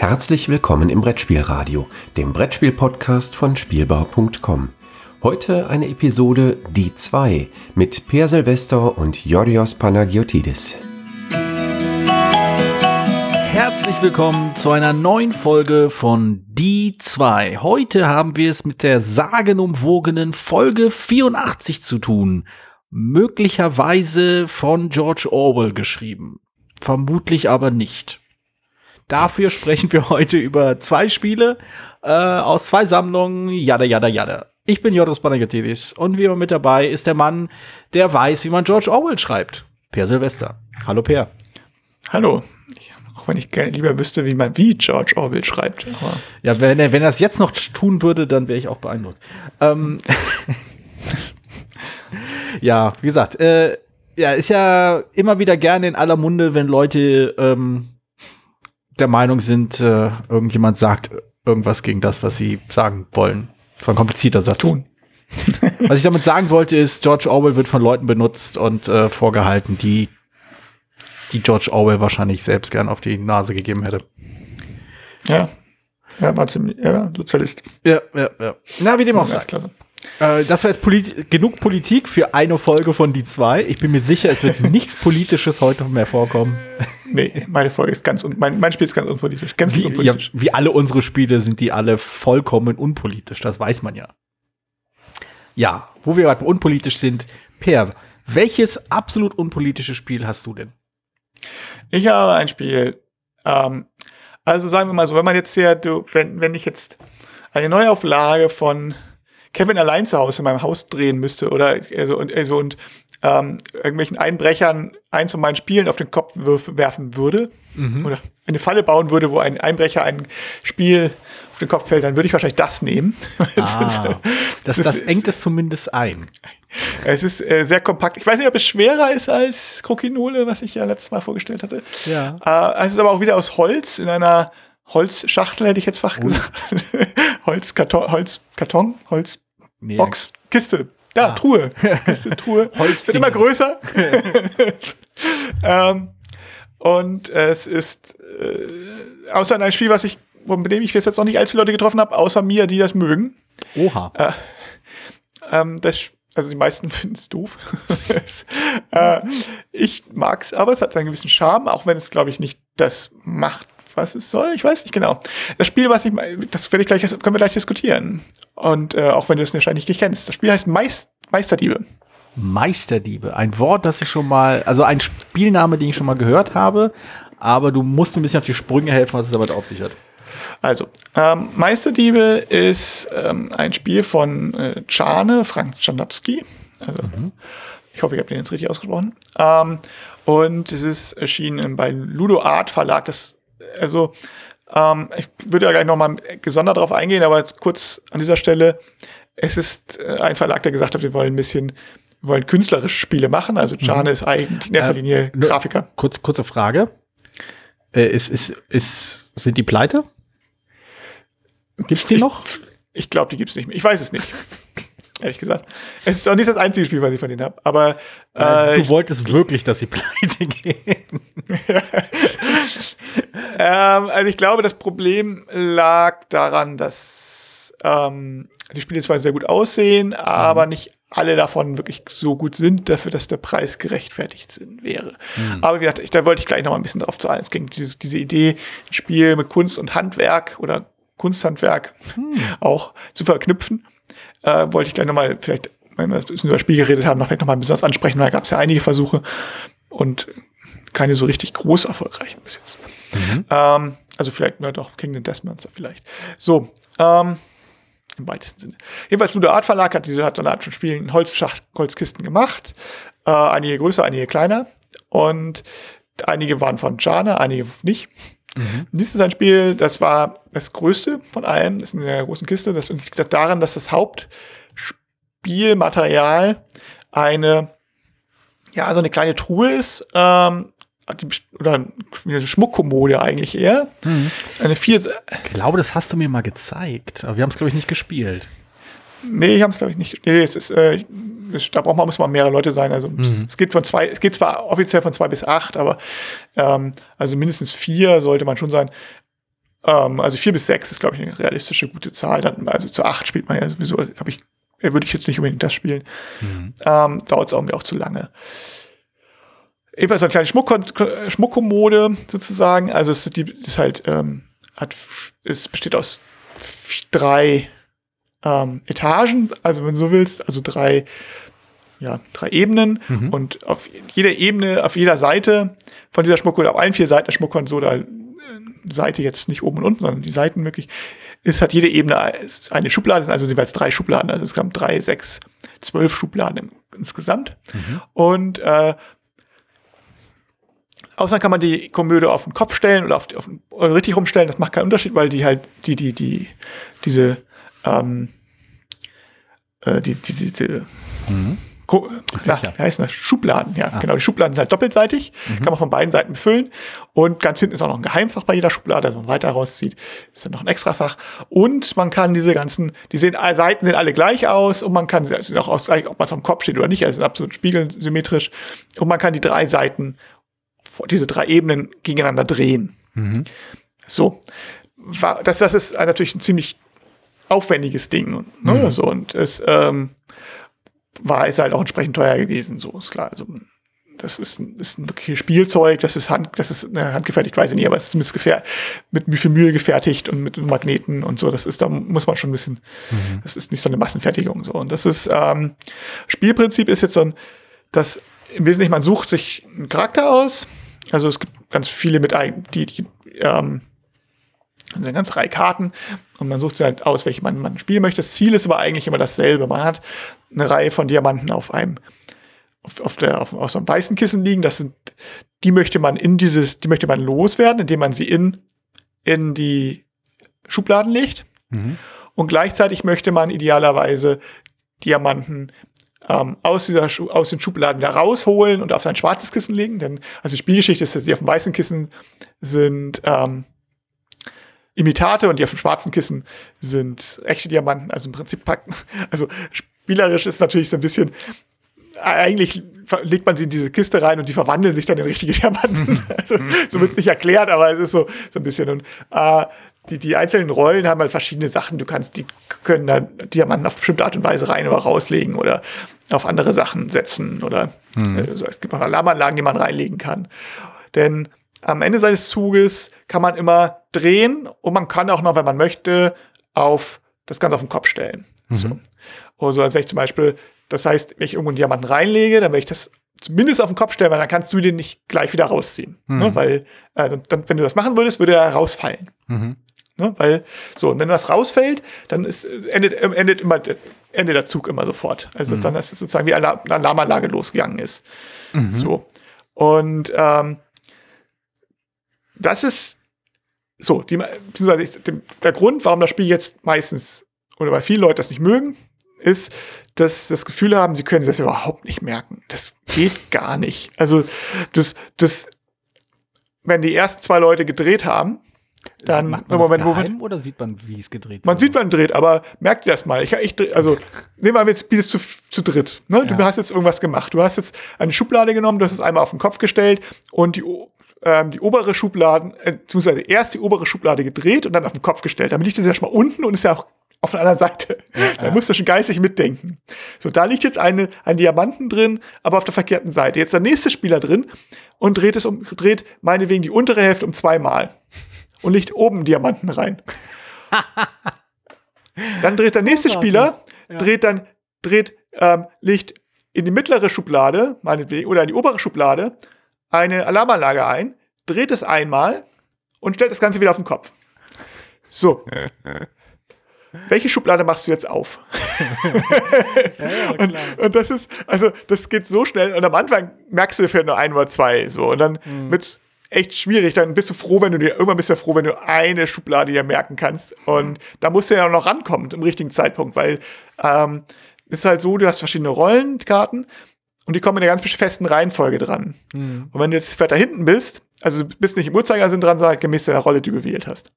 Herzlich willkommen im Brettspielradio, dem Brettspiel-Podcast von Spielbau.com. Heute eine Episode Die 2 mit Per Silvester und Yorios Panagiotidis. Herzlich willkommen zu einer neuen Folge von Die 2. Heute haben wir es mit der sagenumwogenen Folge 84 zu tun. Möglicherweise von George Orwell geschrieben. Vermutlich aber nicht. Dafür sprechen wir heute über zwei Spiele äh, aus zwei Sammlungen, jada, jada, jada. Ich bin Jodos Panagiotidis und wie immer mit dabei ist der Mann, der weiß, wie man George Orwell schreibt. Per Silvester. Hallo Per. Hallo. Auch wenn ich gerne lieber wüsste, wie man wie George Orwell schreibt. Aber Ja, wenn er, wenn er das jetzt noch tun würde, dann wäre ich auch beeindruckt. Ähm, ja, wie gesagt, äh, ja, ist ja immer wieder gerne in aller Munde, wenn Leute ähm, der Meinung sind, äh, irgendjemand sagt irgendwas gegen das, was sie sagen wollen. Das war ein komplizierter Satz. Tun. Was ich damit sagen wollte, ist, George Orwell wird von Leuten benutzt und äh, vorgehalten, die, die George Orwell wahrscheinlich selbst gern auf die Nase gegeben hätte. ja. Er war ziemlich, war Sozialist. Ja, ja, ja. Na, wie dem auch Ja, sei. klasse. Äh, das war jetzt polit genug Politik für eine Folge von die zwei. Ich bin mir sicher, es wird nichts Politisches heute mehr vorkommen. Nee, meine Folge ist ganz, un mein, mein Spiel ist ganz unpolitisch. Ganz Wie, ja, unpolitisch. wie alle unsere Spiele sind die alle vollkommen unpolitisch. Das weiß man ja. Ja, wo wir gerade unpolitisch sind. Per, welches absolut unpolitische Spiel hast du denn? Ich habe ein Spiel. Ähm, also sagen wir mal so, wenn man jetzt hier, du, wenn, wenn ich jetzt eine Neuauflage von Kevin allein zu Hause in meinem Haus drehen müsste oder also, und, also, und ähm, irgendwelchen Einbrechern eins von meinen Spielen auf den Kopf werfen würde oder eine Falle bauen würde, wo ein Einbrecher ein Spiel auf den Kopf fällt, dann würde ich wahrscheinlich das nehmen. Ist, äh, Ah, das, das das ist- engt es zumindest ein. es ist äh, sehr kompakt. Ich weiß nicht, ob es schwerer ist als Krokinole, was ich ja letztes Mal vorgestellt hatte. Ja. Äh, es ist aber auch wieder aus Holz, in einer Holzschachtel, hätte ich jetzt fach gesagt. Holzkarton, Holzkarton, Holzbox, Nee, Kiste. Da, Truhe. Kiste, Truhe. Holzdingens. Wird immer größer. ähm, und es ist äh, außer ein Spiel, was ich, mit dem ich bis jetzt noch nicht allzu viele Leute getroffen habe, außer mir, die das mögen. Oha. Ähm, das, also die meisten finden es doof. Äh, ich mag es, aber es hat seinen gewissen Charme, auch wenn es, glaube ich, nicht das macht, was es soll. Ich weiß nicht genau. Das Spiel, was ich, das werde ich gleich, können wir gleich diskutieren. Und äh, auch wenn du es wahrscheinlich nicht kennst. Das Spiel heißt Meist, Meisterdiebe. Meisterdiebe. Ein Wort, das ich schon mal, also ein Spielname, den ich schon mal gehört habe, aber du musst mir ein bisschen auf die Sprünge helfen, was es damit auf sich hat. Also, ähm, Meisterdiebe ist ähm, ein Spiel von äh, Czane, Frank Czanapski. Also, ich hoffe, ich habe den jetzt richtig ausgesprochen. Ähm, und es ist erschienen beim Ludo Art Verlag. Das, also, ähm, ich würde ja gleich nochmal gesondert darauf eingehen, aber jetzt kurz an dieser Stelle. Es ist äh, ein Verlag, der gesagt hat, wir wollen ein bisschen, wir wollen künstlerische Spiele machen. Also, Czane ist eigentlich in erster Äh, Linie nur- Grafiker. Kurz, kurze Frage. Äh, ist, ist, ist, sind die pleite? Gibt's die Ich- noch? Ich glaube, die gibt es nicht mehr. Ich weiß es nicht. Ehrlich gesagt. Es ist auch nicht das einzige Spiel, was ich von denen habe. Aber äh, du wolltest wirklich, dass sie pleite gehen. ähm, also ich glaube, das Problem lag daran, dass ähm, die Spiele zwar sehr gut aussehen, aber nicht alle davon wirklich so gut sind, dafür, dass der Preis gerechtfertigt sind, wäre. Aber wie gesagt, ich, da wollte ich gleich noch mal ein bisschen drauf zu ein. Es ging diese, diese Idee, ein Spiel mit Kunst und Handwerk oder Kunsthandwerk auch zu verknüpfen. Äh, wollte ich gleich noch mal vielleicht, wenn wir ein bisschen über das Spiel geredet haben, noch vielleicht noch mal besonders ansprechen, weil da gab es ja einige Versuche und keine so richtig groß erfolgreichen bis jetzt. Ähm, also vielleicht, na doch, Death Monster vielleicht. So, ähm, im weitesten Sinne. Jedenfalls Ludo Art Verlag hat diese hat so eine Art von Spielen in Holzschacht, Holzkisten gemacht. Äh, einige größer, einige kleiner. Und einige waren von Jana, einige nicht. Dies ist ein Spiel, das war das größte von allen. Das ist in der großen Kiste. Das liegt daran, dass das Hauptspielmaterial eine, ja, so eine kleine Truhe ist. Ähm, oder eine Schmuckkommode eigentlich eher. Eine vier, Ich glaube, das hast du mir mal gezeigt, aber wir haben es, glaube ich, nicht gespielt. Nee, ich habe es glaube ich nicht. Nee, es ist, äh, es- da braucht man, muss man mehrere Leute sein. Also es geht von zwei, es geht zwar offiziell von zwei bis acht, aber ähm, also mindestens vier sollte man schon sein. Ähm, also vier bis sechs ist, glaube ich, eine realistische gute Zahl. Dann, also zu acht spielt man ja sowieso, habe ich, würde ich jetzt nicht unbedingt das spielen. Mhm. Ähm, Dauert es auch mir auch zu lange. Ebenfalls eine kleine Schmuck Schmuckkommode sozusagen. Also es ist, die, ist halt, ähm, hat, es besteht aus drei ähm, Etagen, also wenn du so willst, also drei, ja, drei Ebenen. Und auf jeder Ebene, auf jeder Seite von dieser Schmuckkommode, auf allen vier Seiten der Schmuckkommode äh, Seite jetzt nicht oben und unten, sondern die Seiten wirklich, ist hat jede Ebene eine Schublade, sind also jeweils drei Schubladen, also es haben drei, sechs, zwölf Schubladen insgesamt. Und äh, Außerdem kann man die Komöde auf den Kopf stellen oder, auf, auf oder richtig rumstellen. Das macht keinen Unterschied, weil die halt die die die diese ähm, äh, die, die, die, die Ko- na, wie heißt das? Schubladen, ja, genau. Die Schubladen sind halt doppelseitig, kann man von beiden Seiten befüllen. Und ganz hinten ist auch noch ein Geheimfach bei jeder Schublade, also wenn man weiter rauszieht, ist dann noch ein Extrafach. Und man kann diese ganzen, die sehen, alle Seiten sehen alle gleich aus und man kann, sie sind auch aus, gleich, ob was am Kopf steht oder nicht, also sind absolut spiegelsymmetrisch. Und man kann die drei Seiten, diese drei Ebenen gegeneinander drehen. So. War- Das, das ist natürlich ein ziemlich aufwendiges Ding. Ne? So, und es ähm, war ist halt auch entsprechend teuer gewesen, so ist klar. Also das ist ein, ist ein wirkliches Spielzeug, das ist Hand, das ist ne, handgefertigt, weiß ich nicht, aber es ist zumindest mit viel Mühe gefertigt und mit Magneten und so. Das ist, da muss man schon ein bisschen, das ist nicht so eine Massenfertigung so. Und das ist ähm, Spielprinzip ist jetzt so ein, dass im Wesentlichen man sucht sich einen Charakter aus. Also es gibt ganz viele mit ein, die, die ähm, eine ganze Reihe Karten und man sucht sich halt aus, welche man, man spielen möchte. Das Ziel ist aber eigentlich immer dasselbe. Man hat eine Reihe von Diamanten auf einem auf, auf, der, auf, auf so einem weißen Kissen liegen. Das sind, die möchte man in dieses, die möchte man loswerden, indem man sie in, in die Schubladen legt. Und gleichzeitig möchte man idealerweise Diamanten ähm, aus, dieser, Schu- aus den Schubladen da rausholen und auf sein schwarzes Kissen legen. Denn, also die Spielgeschichte ist, dass die auf dem weißen Kissen sind ähm, Imitate und die auf dem schwarzen Kissen sind echte Diamanten. Also im Prinzip packen, also spielerisch ist natürlich so ein bisschen, eigentlich ver- legt man sie in diese Kiste rein und die verwandeln sich dann in richtige Diamanten. Also, so wird es nicht erklärt, aber es ist so, so ein bisschen. Und äh, die, die einzelnen Rollen haben halt verschiedene Sachen. Du kannst, die können dann Diamanten auf bestimmte Art und Weise rein oder rauslegen oder auf andere Sachen setzen oder äh, so, es gibt auch Alarmanlagen, die man reinlegen kann. Denn am Ende seines Zuges kann man immer drehen und man kann auch noch, wenn man möchte, auf das Ganze auf den Kopf stellen. So. Also als wenn ich zum Beispiel, das heißt, wenn ich irgendwo einen Diamanten reinlege, dann werde ich das zumindest auf den Kopf stellen, weil dann kannst du den nicht gleich wieder rausziehen. Ne? Weil, äh, dann, wenn du das machen würdest, würde er rausfallen. Ne? Weil, so, und wenn das rausfällt, dann ist, äh, endet, äh, endet immer der, endet der Zug immer sofort. Also dass dann das sozusagen wie eine Alarm- eine Alarmanlage losgegangen ist. So. Und ähm, das ist so, die, beziehungsweise ich, der Grund, warum das Spiel jetzt meistens oder weil viele Leute das nicht mögen, ist, dass sie das Gefühl haben, sie können sich das überhaupt nicht merken. Das geht gar nicht. Also, das, das, wenn die ersten zwei Leute gedreht haben, dann Macht man Moment, das geheim oder sieht man, wie es gedreht man wurde? sieht, man dreht, aber merkt ihr das mal. Ich, ich dreh- also, nehmen wir mal, jetzt spielst du zu dritt. Ne? Du Ja. hast jetzt irgendwas gemacht. Du hast jetzt eine Schublade genommen, du hast es einmal auf den Kopf gestellt und die, ähm, die obere Schublade, äh, beziehungsweise erst die obere Schublade gedreht und dann auf den Kopf gestellt. Damit liegt das ja schon mal unten und ist ja auch auf der anderen Seite. Da musst du schon geistig mitdenken. So, da liegt jetzt eine, ein Diamanten drin, aber auf der verkehrten Seite. Jetzt der nächste Spieler drin und dreht es um, dreht meinetwegen die untere Hälfte um zweimal und legt oben Diamanten rein. Dann dreht der nächste Spieler, dreht dann, dreht, ähm, legt in die mittlere Schublade, meinetwegen, oder in die obere Schublade eine Alarmanlage ein, dreht es einmal und stellt das Ganze wieder auf den Kopf. So. Welche Schublade machst du jetzt auf? und, und das ist, also, das geht so schnell. Und am Anfang merkst du vielleicht nur ein oder zwei, so. Und dann wird's echt schwierig. Dann bist du froh, wenn du dir, irgendwann bist du ja froh, wenn du eine Schublade dir merken kannst. Und da musst du ja auch noch rankommen im richtigen Zeitpunkt, weil, ähm, ist halt so, du hast verschiedene Rollenkarten und die kommen in einer ganz festen Reihenfolge dran. Und wenn du jetzt weiter hinten bist, also du bist nicht im Uhrzeigersinn dran, sondern gemäß der Rolle, die du gewählt hast.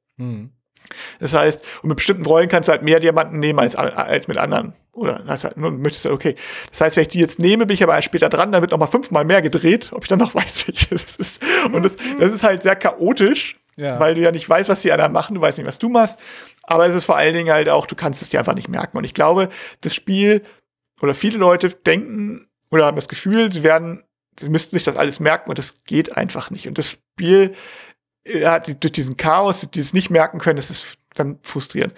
Das heißt, und mit bestimmten Rollen kannst du halt mehr Diamanten nehmen als, als mit anderen. Oder nur möchtest du, okay. Das heißt, wenn ich die jetzt nehme, bin ich aber später dran, dann wird noch mal fünfmal mehr gedreht, ob ich dann noch weiß, welches es ist. Und das, das ist halt sehr chaotisch. ja. weil du ja nicht weißt, was die anderen machen, du weißt nicht, was du machst. Aber es ist vor allen Dingen halt auch, du kannst es dir einfach nicht merken. Und ich glaube, das Spiel oder viele Leute denken oder haben das Gefühl, sie werden, sie müssten sich das alles merken und das geht einfach nicht. Und das Spiel hat durch diesen Chaos, dieses nicht merken können, das ist dann frustrierend.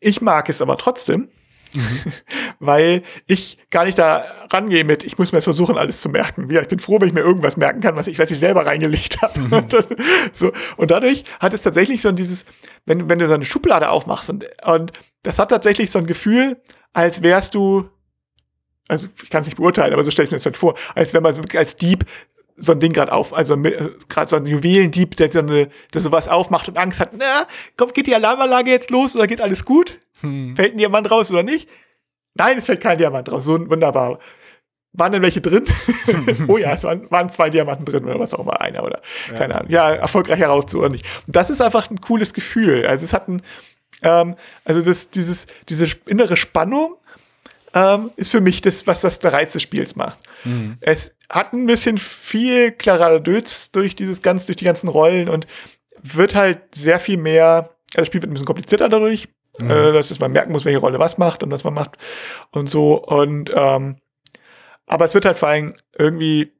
Ich mag es aber trotzdem, Mhm. Weil ich gar nicht da rangehe mit, ich muss mir jetzt versuchen, alles zu merken. ich bin froh, wenn ich mir irgendwas merken kann, was ich, was ich selber reingelegt habe. Mhm. so. Und dadurch hat es tatsächlich so dieses, wenn, wenn du so eine Schublade aufmachst und, und das hat tatsächlich so ein Gefühl, als wärst du, also ich kann es nicht beurteilen, aber so stelle ich mir das halt vor, als wenn man als Dieb so ein Ding gerade auf, also gerade so ein Juwelendieb, der so eine, der sowas aufmacht und Angst hat, na, kommt, geht die Alarmanlage jetzt los oder geht alles gut? Hm. Fällt ein Diamant raus oder nicht? Nein, es fällt kein Diamant raus. So wunderbar. Waren denn welche drin? oh ja, es waren, waren, zwei Diamanten drin oder was auch immer, einer oder ja. keine Ahnung. Ja, erfolgreich heraus oder nicht. Und das ist einfach ein cooles Gefühl. Also es hat ein, ähm, also das, dieses, diese innere Spannung ähm, ist für mich das, was das der Reiz des Spiels macht. Mhm. Es hat ein bisschen viel Klaradöts durch dieses ganz, durch die ganzen Rollen und wird halt sehr viel mehr, also das Spiel wird ein bisschen komplizierter dadurch, mhm. äh, dass man merken muss, welche Rolle was macht und was man macht und so. Und ähm, aber es wird halt vor allem irgendwie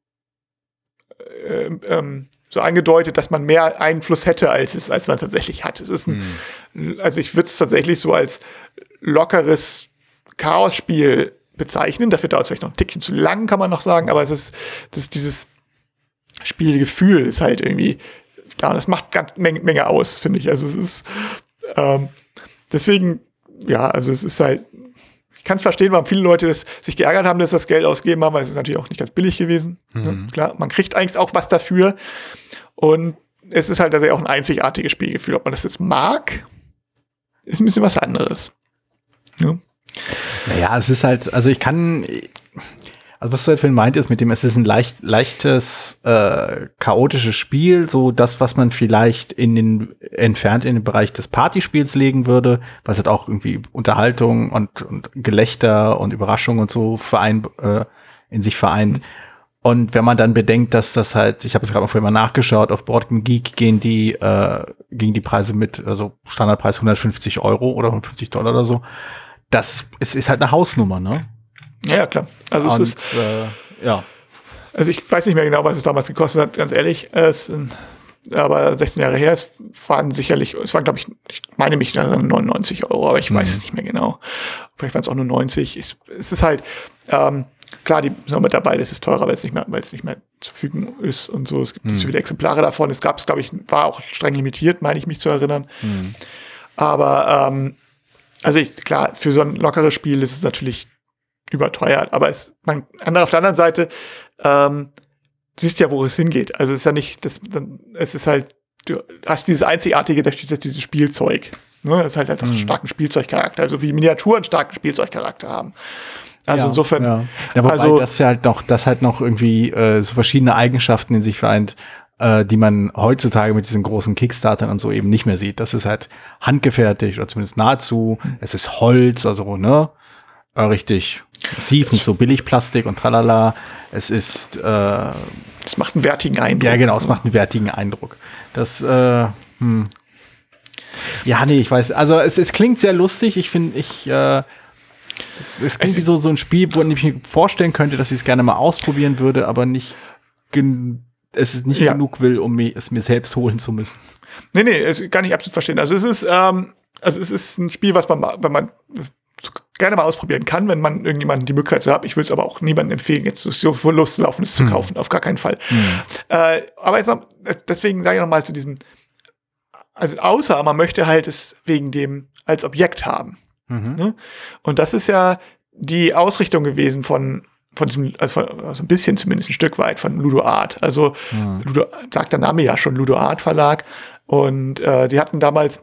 äh, ähm, so angedeutet, dass man mehr Einfluss hätte, als es, als man tatsächlich hat. Es ist ein, mhm. also ich würde es tatsächlich so als lockeres Chaos-Spiel bezeichnen. Dafür dauert es vielleicht noch ein Tickchen zu lang, kann man noch sagen, aber es ist, das ist dieses Spielgefühl ist halt irgendwie da und das macht ganz Menge, Menge aus, finde ich. Also es ist ähm, deswegen, ja, also es ist halt, ich kann es verstehen, warum viele Leute das, sich geärgert haben, dass das Geld ausgegeben haben, weil es ist natürlich auch nicht ganz billig gewesen. Ne? Mhm. Ne? Klar, man kriegt eigentlich auch was dafür. Und es ist halt auch ein einzigartiges Spielgefühl. Ob man das jetzt mag, ist ein bisschen was anderes. Ja. Naja, es ist halt, also ich kann, also was du halt vorhin meintest mit dem, es ist ein leicht, leichtes, äh, chaotisches Spiel, so das, was man vielleicht in den, entfernt in den Bereich des Partyspiels legen würde, was halt auch irgendwie Unterhaltung und, und Gelächter und Überraschung und so verein, äh, in sich vereint. Und wenn man dann bedenkt, dass das halt, ich habe jetzt gerade vorhin mal nachgeschaut, auf Board Geek gehen die, äh, gingen die Preise mit, also Standardpreis 150 Euro oder 150 Dollar oder so das ist, ist halt eine Hausnummer, ne? Ja, klar. Also Und, es ist, äh, ja. Also ich weiß nicht mehr genau, was es damals gekostet hat, ganz ehrlich. Es, aber 16 Jahre her, es waren sicherlich, es waren, glaube ich, ich meine mich 99 Euro, aber ich mhm. weiß es nicht mehr genau. Vielleicht waren es auch nur 90. Es, es ist halt, ähm, klar, die sind auch mit dabei, das ist teurer, weil es nicht mehr, weil es nicht mehr zu verfügen ist und so. Es gibt nicht so mhm. viele Exemplare davon. Es gab es, glaube ich, war auch streng limitiert, meine ich mich zu erinnern. Mhm. Aber ähm, also ich, klar, für so ein lockeres Spiel ist es natürlich überteuert, aber es, man, auf der anderen Seite, ähm, siehst ja, wo es hingeht. Also es ist ja nicht, das, es ist halt, du hast dieses einzigartige, durch dieses Spielzeug. Ne? Das ist halt einfach mhm. einen starken Spielzeugcharakter, also wie Miniaturen starken Spielzeugcharakter haben. Also ja, insofern. Ja. ja wobei also, das ja halt noch, das halt noch irgendwie äh, so verschiedene Eigenschaften in sich vereint äh, die man heutzutage mit diesen großen Kickstartern und so eben nicht mehr sieht. Das ist halt handgefertigt oder zumindest nahezu. Es ist Holz, also ne, äh, richtig massiv, nicht so billig Plastik und tralala. Es ist äh, es macht einen wertigen Eindruck. Ja, genau, es macht einen wertigen Eindruck. Das, äh, hm. Ja, nee, ich weiß. Also es, es klingt sehr lustig. Ich finde, ich, äh, es, es klingt es wie so, so ein Spiel, wo ich mir vorstellen könnte, dass ich es gerne mal ausprobieren würde, aber nicht es ist nicht ja. genug will, um es mir selbst holen zu müssen. Nee, nee, es kann ich absolut verstehen. Also es ist, ähm, also es ist ein Spiel, was man, wenn man gerne mal ausprobieren kann, wenn man irgendjemanden die Möglichkeit hat. Ich würde es aber auch niemandem empfehlen, jetzt so vor Lust laufen, es zu hm. kaufen, auf gar keinen Fall. Hm. Äh, aber jetzt noch, deswegen sage ich noch mal zu diesem, also außer man möchte halt es wegen dem als Objekt haben. Mhm. Ne? Und das ist ja die Ausrichtung gewesen von von diesem, also, also ein bisschen zumindest ein Stück weit von Ludo Art. Also ja. Ludo, sagt der Name ja schon, Ludo Art Verlag. Und äh, die hatten damals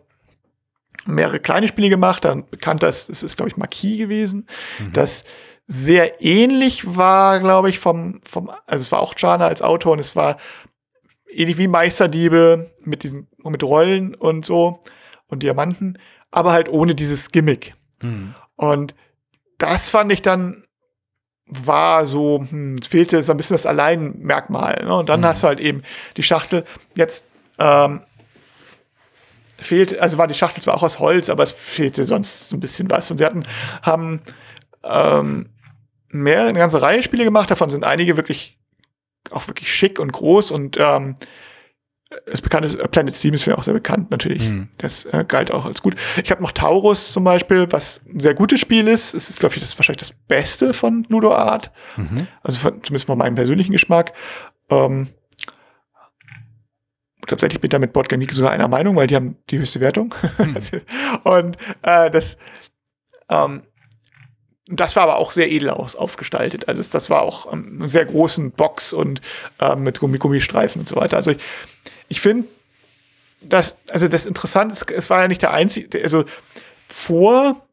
mehrere kleine Spiele gemacht, dann bekannt, das, das ist, glaube ich, Marquis gewesen, mhm. das sehr ähnlich war, glaube ich, vom, vom, also es war auch Jana als Autor und es war ähnlich wie Meisterdiebe mit diesen, mit Rollen und so und Diamanten, aber halt ohne dieses Gimmick. Mhm. Und das fand ich dann war so, hm, es fehlte so ein bisschen das Alleinmerkmal. Ne? Und dann mhm. hast du halt eben die Schachtel. Jetzt ähm, fehlt, also war die Schachtel zwar auch aus Holz, aber es fehlte sonst so ein bisschen was. Und sie hatten, haben ähm, mehr, eine ganze Reihe Spiele gemacht, davon sind einige wirklich auch wirklich schick und groß und ähm, das bekannte Planet Steam ist ja auch sehr bekannt natürlich. Mhm. Das äh, galt auch als gut. Ich habe noch Taurus zum Beispiel, was ein sehr gutes Spiel ist. Es ist, glaube ich, das wahrscheinlich das Beste von Ludo Art. Mhm. Also von, zumindest von meinem persönlichen Geschmack. Ähm, tatsächlich bin ich da mit Boardgame Geek sogar einer Meinung, weil die haben die höchste Wertung. Mhm. und äh, das ähm, das war aber auch sehr edel aus, aufgestaltet. Also das war auch ähm, eine sehr großen Box und ähm, mit Gummi Gummistreifen und so weiter. Also ich, ich finde, das, also das Interessante ist, es war ja nicht der einzige, also vor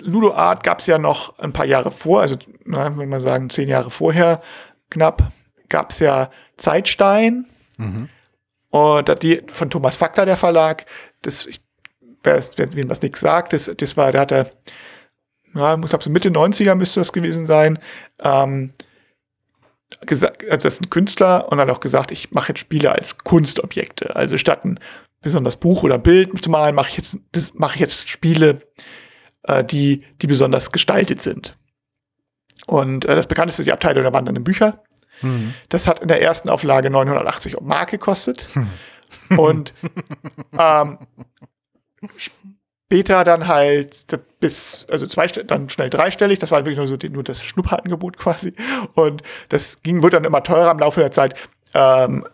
Ludo Art gab es ja noch ein paar Jahre vor, also na, wenn man sagen zehn Jahre vorher knapp, gab es ja Zeitstein. Mhm. Und die von Thomas Fackler, der Verlag, das, ich, wer, wer was nichts sagt, das, das war, der hatte ja, ich glaube, so Mitte 90er müsste das gewesen sein, ähm, gesagt, also das ist ein Künstler und hat auch gesagt, ich mache jetzt Spiele als Kunstobjekte. Also statt ein besonders Buch oder Bild zu malen, mache ich jetzt, das mache ich jetzt Spiele, äh, die, die besonders gestaltet sind. Und äh, das bekannteste ist die Abteilung der wandernden Bücher. Mhm. Das hat in der ersten Auflage 980 Mark gekostet. Mhm. Und ähm, Beta dann halt bis, also zwei, dann schnell dreistellig, das war wirklich nur so nur das Schnupperangebot quasi. Und das ging, wird dann immer teurer im Laufe der Zeit, ähm,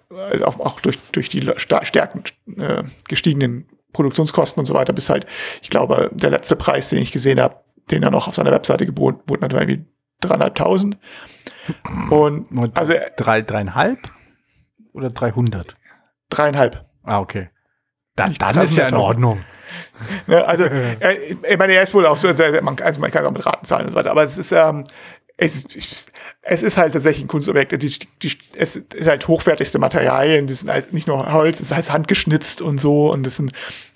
auch, auch durch, durch die stärken äh, gestiegenen Produktionskosten und so weiter, bis halt, ich glaube, der letzte Preis, den ich gesehen habe, den er noch auf seiner Webseite geboten wurde, hat irgendwie dreieinhalbtausend. Und, und also drei, dreieinhalb oder dreihundert? Dreieinhalb. Ah, okay. Dann, dann ist ja in Ordnung. Ne, also, er, ich meine, er ist wohl auch so, also man, also man kann auch mit Raten zahlen und so weiter, aber es ist, ähm, es, es ist halt tatsächlich ein Kunstobjekt. Die, die, es ist halt hochwertigste Materialien. Die sind halt nicht nur Holz, es ist halt handgeschnitzt und so. Und das sind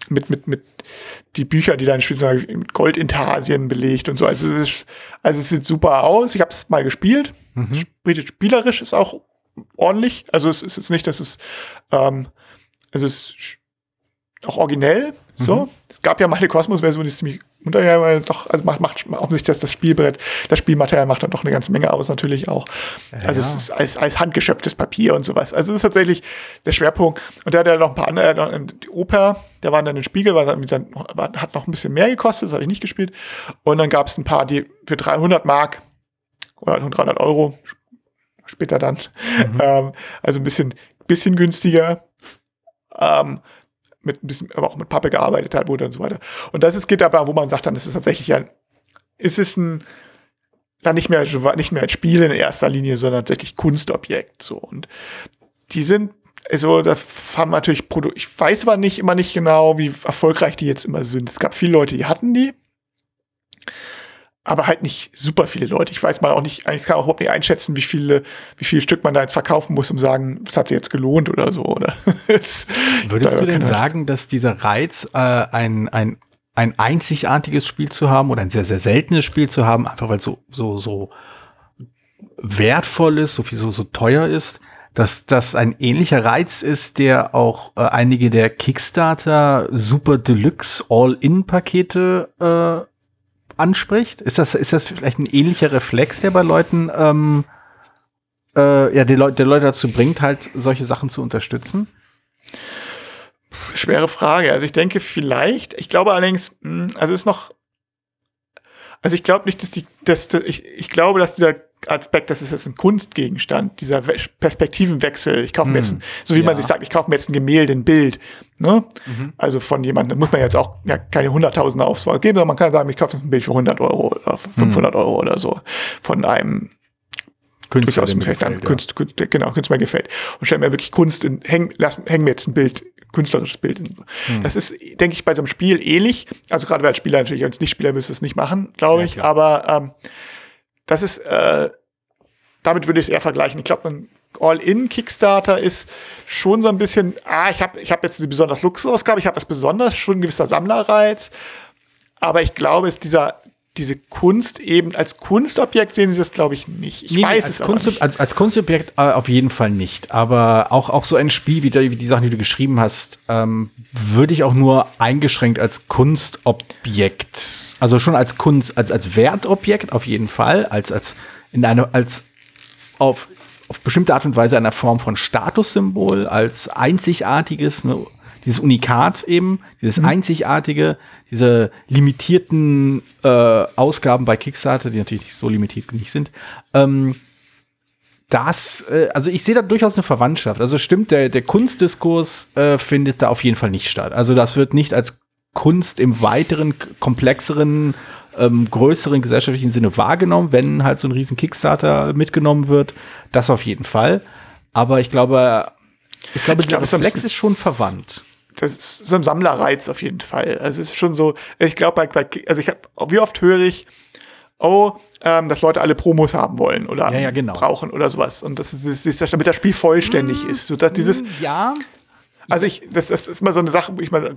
mit, mit, mit die Bücher, die dann spielen, mit Goldintarsien belegt und so. Also es ist, also es sieht super aus. Ich habe es mal gespielt. Mhm. Spielerisch ist auch ordentlich. Also es ist jetzt nicht, dass es, ähm, also es auch originell. So. Mhm. Es gab ja mal eine Kosmos-Version, die ist ziemlich untergegangen, weil doch, also macht, macht offensichtlich das, das Spielbrett, das Spielmaterial macht dann doch eine ganze Menge aus, natürlich auch. Ja. Also es ist als, als handgeschöpftes Papier und sowas. Also es ist tatsächlich der Schwerpunkt. Und der hat ja noch ein paar andere, die Oper, der war dann ein Spiegel, war, war, hat noch ein bisschen mehr gekostet, das habe ich nicht gespielt. Und dann gab es ein paar, die für 300 Mark oder 300 Euro später dann, mhm. ähm, also ein bisschen, bisschen günstiger. Ähm, mit ein bisschen, aber auch mit Pappe gearbeitet hat wurde und so weiter. Und das ist, geht aber, wo man sagt, dann ist es tatsächlich ein, ist es ein, dann nicht mehr, nicht mehr ein Spiel in erster Linie, sondern tatsächlich Kunstobjekt, so. Und die sind, also, da haben natürlich Produ ich weiß aber nicht, immer nicht genau, wie erfolgreich die jetzt immer sind. Es gab viele Leute, die hatten die aber halt nicht super viele Leute. Ich weiß mal auch nicht, ich kann auch überhaupt nicht einschätzen, wie viele, wie viel Stück man da jetzt verkaufen muss, um sagen, das hat sich jetzt gelohnt oder so. Oder Würdest du denn sagen, dass dieser Reiz, äh, ein, ein, ein einzigartiges Spiel zu haben oder ein sehr, sehr seltenes Spiel zu haben, einfach weil es so, so, so wertvoll ist, so viel so, so teuer ist, dass das ein ähnlicher Reiz ist, der auch äh, einige der Kickstarter Super Deluxe All-In-Pakete äh, anspricht? Ist das, ist das vielleicht ein ähnlicher Reflex, der bei Leuten, ähm, äh, ja, die Leute, der Leute dazu bringt, halt solche Sachen zu unterstützen? Schwere Frage. Also ich denke vielleicht, ich glaube allerdings, hm, also ist noch, also ich glaube nicht, dass die, dass, ich, ich glaube, dass dieser Aspekt, das ist jetzt ein Kunstgegenstand, dieser Perspektivenwechsel. Ich kaufe mir jetzt, hm. so wie ja. man sich sagt, ich kaufe mir jetzt ein Gemälde, ein Bild. Ne? Mhm. Also von jemandem, muss man jetzt auch ja, keine Hunderttausende Auswahl geben, sondern man kann sagen, ich kaufe ein Bild für 100 Euro oder 500 mhm. Euro oder so von einem Künstler, der mir gefällt, Kunst, ja. Genau, Künstler mir gefällt. Und stell mir wirklich Kunst in, häng, lass, häng mir jetzt ein Bild, künstlerisches Bild. In. Mhm. Das ist, denke ich, bei so einem Spiel ähnlich. Also gerade weil Spieler natürlich, als Nicht-Spieler müsste es nicht machen, glaube ich. Ja, aber ähm, das ist, äh, damit würde ich es eher vergleichen. Ich glaube, ein All-In-Kickstarter ist schon so ein bisschen, ah, ich habe ich hab jetzt eine besonders Luxusausgabe, ich habe das besonders, schon ein gewisser Sammlerreiz. Aber ich glaube, ist dieser, diese Kunst eben als Kunstobjekt sehen sie das, glaube ich, nicht. Ich Nee, weiß als, es Kunst, nicht. als, als Kunstobjekt äh, auf jeden Fall nicht. Aber auch, auch so ein Spiel wie, die- wie die Sachen, die du geschrieben hast, ähm, würde ich auch nur eingeschränkt als Kunstobjekt, also schon als Kunst, als, als Wertobjekt auf jeden Fall, als, als in einer, als auf, auf bestimmte Art und Weise einer Form von Statussymbol, als einzigartiges, ne, dieses Unikat eben, dieses einzigartige, diese limitierten äh, Ausgaben bei Kickstarter, die natürlich nicht so limitiert nicht sind. Ähm, das, äh, also ich sehe da durchaus eine Verwandtschaft. Also stimmt, der, der Kunstdiskurs äh, findet da auf jeden Fall nicht statt. Also das wird nicht als Kunst im weiteren, komplexeren, ähm, größeren gesellschaftlichen Sinne wahrgenommen, wenn halt so ein riesen Kickstarter mitgenommen wird. Das auf jeden Fall. Aber ich glaube, ich glaube, Ich ist ein Reflex ist schon verwandt. Das ist so ein Sammlerreiz auf jeden Fall. Also es ist schon so, ich glaube, bei, also ich habe, wie oft höre ich, oh, ähm, dass Leute alle Promos haben wollen oder Ja, ja, genau. brauchen oder sowas. Und das ist, das ist, damit das Spiel vollständig ist. So, dass dieses, Ja, also ich, das, das ist mal so eine Sache, wo ich mal,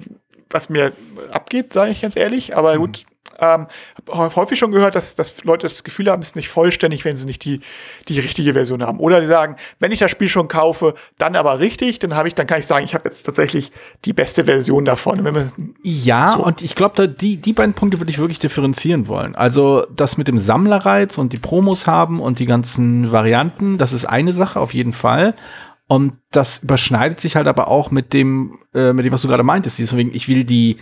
was mir abgeht, sage ich ganz ehrlich. Aber gut, ähm, häufig schon gehört, dass, dass Leute das Gefühl haben, es ist nicht vollständig, wenn sie nicht die, die richtige Version haben. Oder die sagen, wenn ich das Spiel schon kaufe, dann aber richtig, dann habe ich, dann kann ich sagen, ich habe jetzt tatsächlich die beste Version davon. Man, Ja, und ich glaube, die, die beiden Punkte würde ich wirklich differenzieren wollen. Also das mit dem Sammlerreiz und die Promos haben und die ganzen Varianten, das ist eine Sache auf jeden Fall. Und das überschneidet sich halt aber auch mit dem, äh, mit dem, was du gerade meintest. Dieses von wegen, ich will die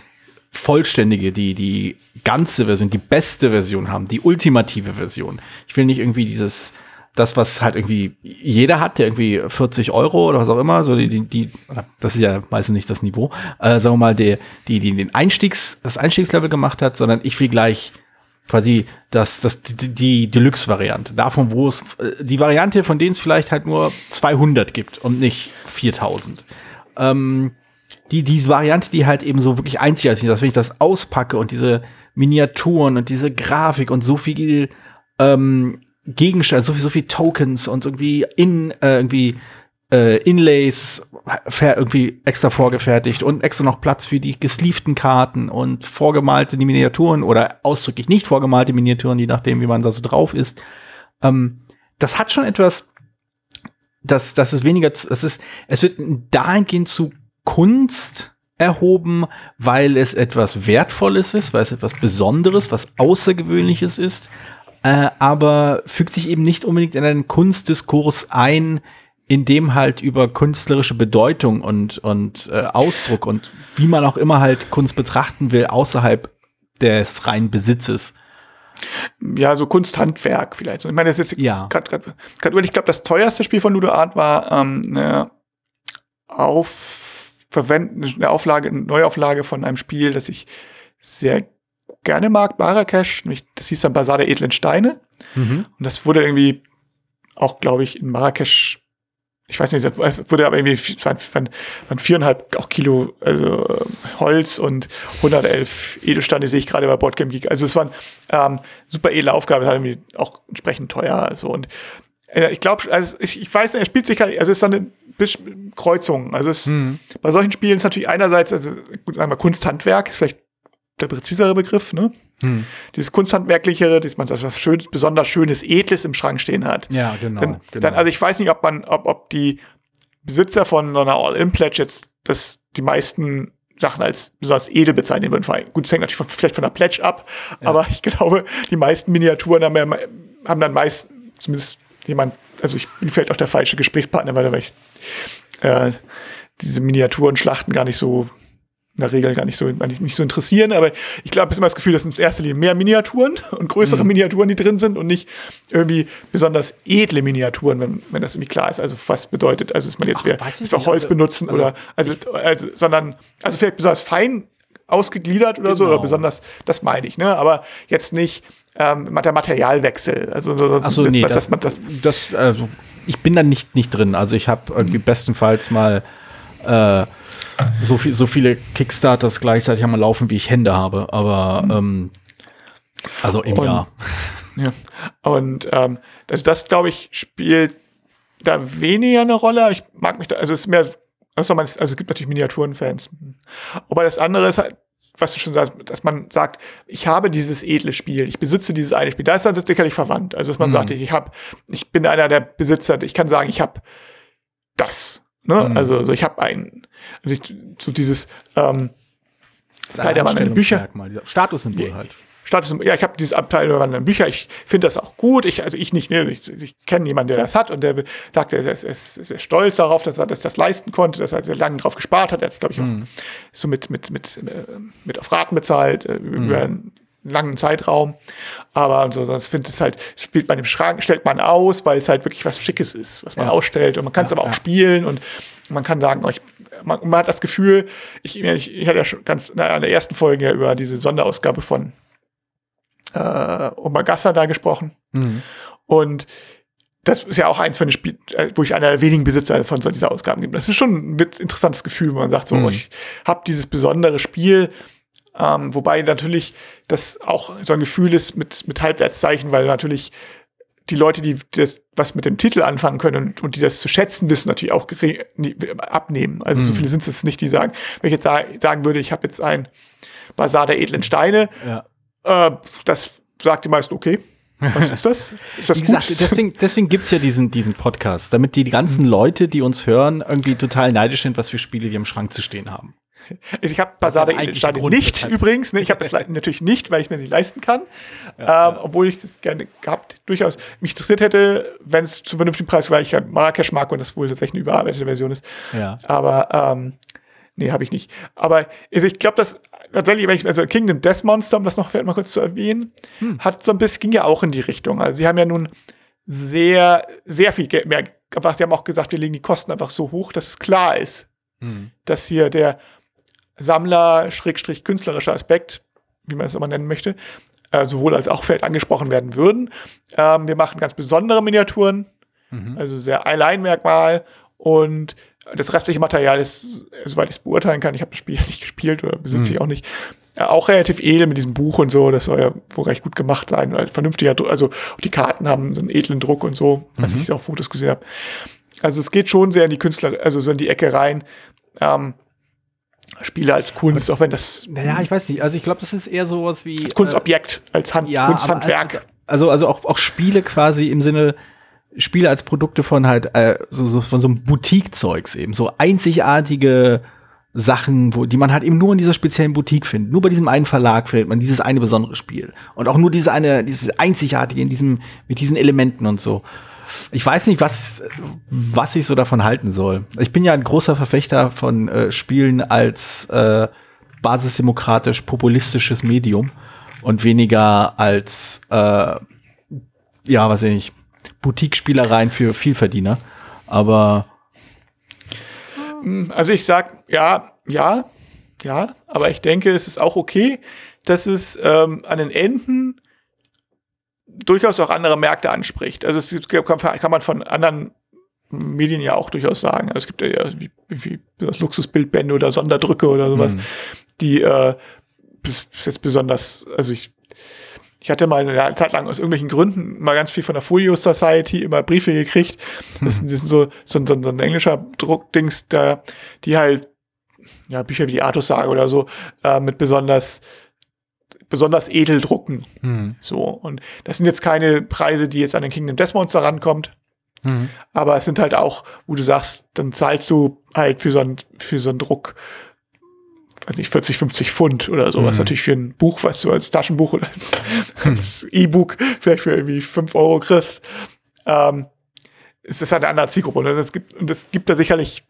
vollständige, die, die ganze Version, die beste Version haben, die ultimative Version. Ich will nicht irgendwie dieses, das, was halt irgendwie jeder hat, der irgendwie 40 Euro oder was auch immer, so die, die, die das ist ja meistens nicht das Niveau, äh, sagen wir mal, der, die, die den Einstiegs, das Einstiegslevel gemacht hat, sondern ich will gleich quasi das, das, die, die Deluxe-Variante. Davon, wo es, äh, die Variante, von denen es vielleicht halt nur 200 gibt und nicht 4000. Ähm, die, diese Variante, die halt eben so wirklich einzigartig ist, dass wenn ich das auspacke und diese Miniaturen und diese Grafik und so viel ähm, Gegenstände, so viel, so viel Tokens und irgendwie in äh, irgendwie äh, Inlays irgendwie extra vorgefertigt und extra noch Platz für die gesleevten Karten und vorgemalte die Miniaturen oder ausdrücklich nicht vorgemalte Miniaturen, je nachdem, wie man da so drauf ist. Ähm, das hat schon etwas, das, das ist weniger, das ist, es wird dahingehend zu Kunst erhoben, weil es etwas Wertvolles ist, weil es etwas Besonderes, was Außergewöhnliches ist, äh, aber fügt sich eben nicht unbedingt in einen Kunstdiskurs ein, in dem halt über künstlerische Bedeutung und, und äh, Ausdruck und wie man auch immer halt Kunst betrachten will, außerhalb des reinen Besitzes. ja, so Kunsthandwerk vielleicht. Ich meine, das ist jetzt Ja. grad, grad, ich glaube, das teuerste Spiel von Ludo Art war ähm, eine auf Verwenden, eine Auflage, eine Neuauflage von einem Spiel, das ich sehr gerne mag, Marrakesch. Das hieß dann Basar der edlen Steine. Und das wurde irgendwie auch, glaube ich, in Marrakesch, ich weiß nicht, wurde aber irgendwie waren, waren, waren viereinhalb auch Kilo also, Holz und 111 Edelsteine, sehe ich gerade bei Boardgame Geek. Also es war eine ähm, super edle Aufgabe, das war irgendwie auch entsprechend teuer. Also und ich glaube, also ich, ich weiß nicht, er spielt sich halt, also es ist dann eine Bisch- Kreuzung. Also es, bei solchen Spielen ist natürlich einerseits, also gut, einmal Kunsthandwerk, ist vielleicht der präzisere Begriff, ne? Hm. Dieses Kunsthandwerklichere, dass man das was schön, besonders schönes, edles im Schrank stehen hat. Ja, genau. Dann, genau. dann, also ich weiß nicht, ob man, ob, ob die Besitzer von so einer All-In-Pledge jetzt das die meisten Sachen als besonders edel bezeichnen würden. Gut, das hängt natürlich von, vielleicht von der Pledge ab, aber ich glaube, die meisten Miniaturen haben, ja, haben dann meist, zumindest jemand, also ich bin vielleicht auch der falsche Gesprächspartner, weil, ich äh, diese Miniaturen schlachten gar nicht so in der Regel gar nicht so, nicht so interessieren, aber ich glaube, ich habe immer das Gefühl, das sind in erster Linie mehr Miniaturen und Mhm. größere Miniaturen, die drin sind und nicht irgendwie besonders edle Miniaturen, wenn, wenn das irgendwie klar ist. Also was bedeutet, also dass man jetzt Ach, nicht, Holz also- benutzen also oder also, also, sondern also vielleicht besonders fein ausgegliedert oder so Genau. oder besonders, das meine ich, ne? Aber jetzt nicht ähm, der Materialwechsel. Also so, das Ach so, nee, das, das das, also, ich bin da nicht, nicht drin. Also ich habe irgendwie bestenfalls mal äh, so, viel, so viele Kickstarters gleichzeitig am Laufen, wie ich Hände habe. Aber ähm, also im Und- Jahr. Ja. Und ähm, also das, glaube ich, spielt da weniger eine Rolle. Ich mag mich da, also es ist mehr, also, man also es gibt natürlich Miniaturenfans. Aber das andere ist halt, was du schon sagst, dass man sagt, ich habe dieses edle Spiel, ich besitze dieses eine Spiel. Da ist dann sicherlich verwandt. Also dass man Mhm. sagt, ich, habe, ich bin einer der Besitzer, ich kann sagen, ich habe das. Ne? Mhm. Also, also ich habe ein, also ich, so dieses ähm, Das Teil der wandelnden Bücher. Alleinstellungsmerkmal, dieser Statussymbol halt. Status, ja, ich habe dieses Abteil der wandelnden Bücher, ich finde das auch gut. Ich, also ich nicht, ne, ich, ich kenne jemanden, der das hat und der sagt, er ist, ist, ist sehr stolz darauf, dass er das, das leisten konnte, dass er sehr lange drauf gespart hat. Er hat es, glaube ich, auch Mhm. so mit, mit, mit, äh, mit auf Raten bezahlt, äh, über einen langen Zeitraum. Aber so, das finde es halt, spielt man im Schrank, stellt man aus, weil es halt wirklich was Schickes ist, was man Ja. ausstellt. Und man kann es Ja, aber auch ja. spielen und man kann sagen, oh, ich, man, man hat das Gefühl, ich, ich, ich hatte ja schon ganz na, in der ersten Folge ja über diese Sonderausgabe von äh, Omagassa da gesprochen. Mhm. Und das ist ja auch eins von den Spielen, äh, wo ich einer der wenigen Besitzer von so dieser Ausgaben bin. Das ist schon ein interessantes Gefühl, wenn man sagt, so, Mhm. ich habe dieses besondere Spiel, ähm, wobei natürlich das auch so ein Gefühl ist mit, mit Halbwertszeichen, weil natürlich die Leute, die das was mit dem Titel anfangen können und, und die das zu schätzen wissen, natürlich auch abnehmen. Also so Mhm. viele sind es nicht, die sagen, wenn ich jetzt sa- sagen würde, ich habe jetzt ein Basar der edlen Steine, Ja. Äh, das sagt die meisten, okay. Was ist das? Ist das Wie gesagt, deswegen, deswegen gibt's ja diesen, diesen Podcast, damit die, ganzen Mhm. Leute, die uns hören, irgendwie total neidisch sind, was für Spiele wir im Schrank zu stehen haben. Also ich habe ja Steine Grund, nicht weshalb- übrigens. Ne, ich habe das le- natürlich nicht, weil ich es mir nicht leisten kann. ähm, Obwohl ich es gerne gehabt, durchaus mich interessiert hätte, wenn es zu vernünftigen Preis, weil ich ja Marrakesch mag und das wohl tatsächlich eine überarbeitete Version ist. Ja. Aber ähm, nee, habe ich nicht. Aber also ich glaube, dass tatsächlich, wenn ich, also Kingdom Death Monster, um das noch vielleicht mal kurz zu erwähnen, hat so ein bisschen, ging ja auch in die Richtung. Also sie haben ja nun sehr, sehr viel Geld mehr gemacht. Sie haben auch gesagt, wir legen die Kosten einfach so hoch, dass es klar ist, Mhm. dass hier der Sammler-künstlerische Aspekt, wie man es immer nennen möchte, äh, sowohl als auch vielleicht angesprochen werden würden. Ähm, wir machen ganz besondere Miniaturen, Mhm. also sehr Alleinmerkmal und das restliche Material ist, soweit ich es beurteilen kann, ich habe das Spiel ja nicht gespielt oder besitze ich auch nicht, äh, auch relativ edel mit diesem Buch und so, das soll ja wohl recht gut gemacht sein, also vernünftiger Druck, also die Karten haben so einen edlen Druck und so, was ich auf Fotos gesehen habe. Also es geht schon sehr in die Künstler, also so in die Ecke rein. Ähm, Spiele als Kunst, auch wenn das Naja, ich weiß nicht. Also ich glaube, das ist eher sowas wie. als Kunstobjekt, als Hand, äh, ja, Kunsthandwerk. aber Also, also auch, auch Spiele quasi im Sinne, Spiele als Produkte von halt, äh, so, so von so einem Boutique-Zeugs eben. So einzigartige Sachen, wo, die man halt eben nur in dieser speziellen Boutique findet. Nur bei diesem einen Verlag findet man dieses eine besondere Spiel. Und auch nur diese eine, dieses einzigartige in diesem, mit diesen Elementen und so. Ich weiß nicht, was, was ich so davon halten soll. Ich bin ja ein großer Verfechter von äh, Spielen als äh, basisdemokratisch populistisches Medium und weniger als äh, ja, was ich, Boutique-Spielereien für Vielverdiener. Aber Also ich sag ja, ja, ja, aber ich denke, es ist auch okay, dass es ähm, an den Enden durchaus auch andere Märkte anspricht. Also es gibt- kann, kann man von anderen Medien ja auch durchaus sagen. Also es gibt ja wie, wie das Luxusbildbände oder Sonderdrücke oder sowas, Hm. die äh, jetzt besonders, also ich ich hatte mal eine Zeit lang aus irgendwelchen Gründen mal ganz viel von der Folio Society immer Briefe gekriegt. Das, sind- das sind so, so, so, so ein englischer Druckdings, da, die halt, ja, Bücher wie die Artus-Sage oder so, äh, mit besonders, besonders edel drucken. hm, So. Und das sind jetzt keine Preise, die jetzt an den Kingdom Death Monster rankommt. hm, Aber es sind halt auch, wo du sagst, dann zahlst du halt für so einen, für so einen Druck, weiß nicht, 40, 50 Pfund oder so, was Mhm. natürlich für ein Buch, was du als Taschenbuch oder als, als E-Book vielleicht für irgendwie 5 Euro kriegst, ähm, ist das halt eine andere Zielgruppe. Und es gibt, und es gibt da sicherlich,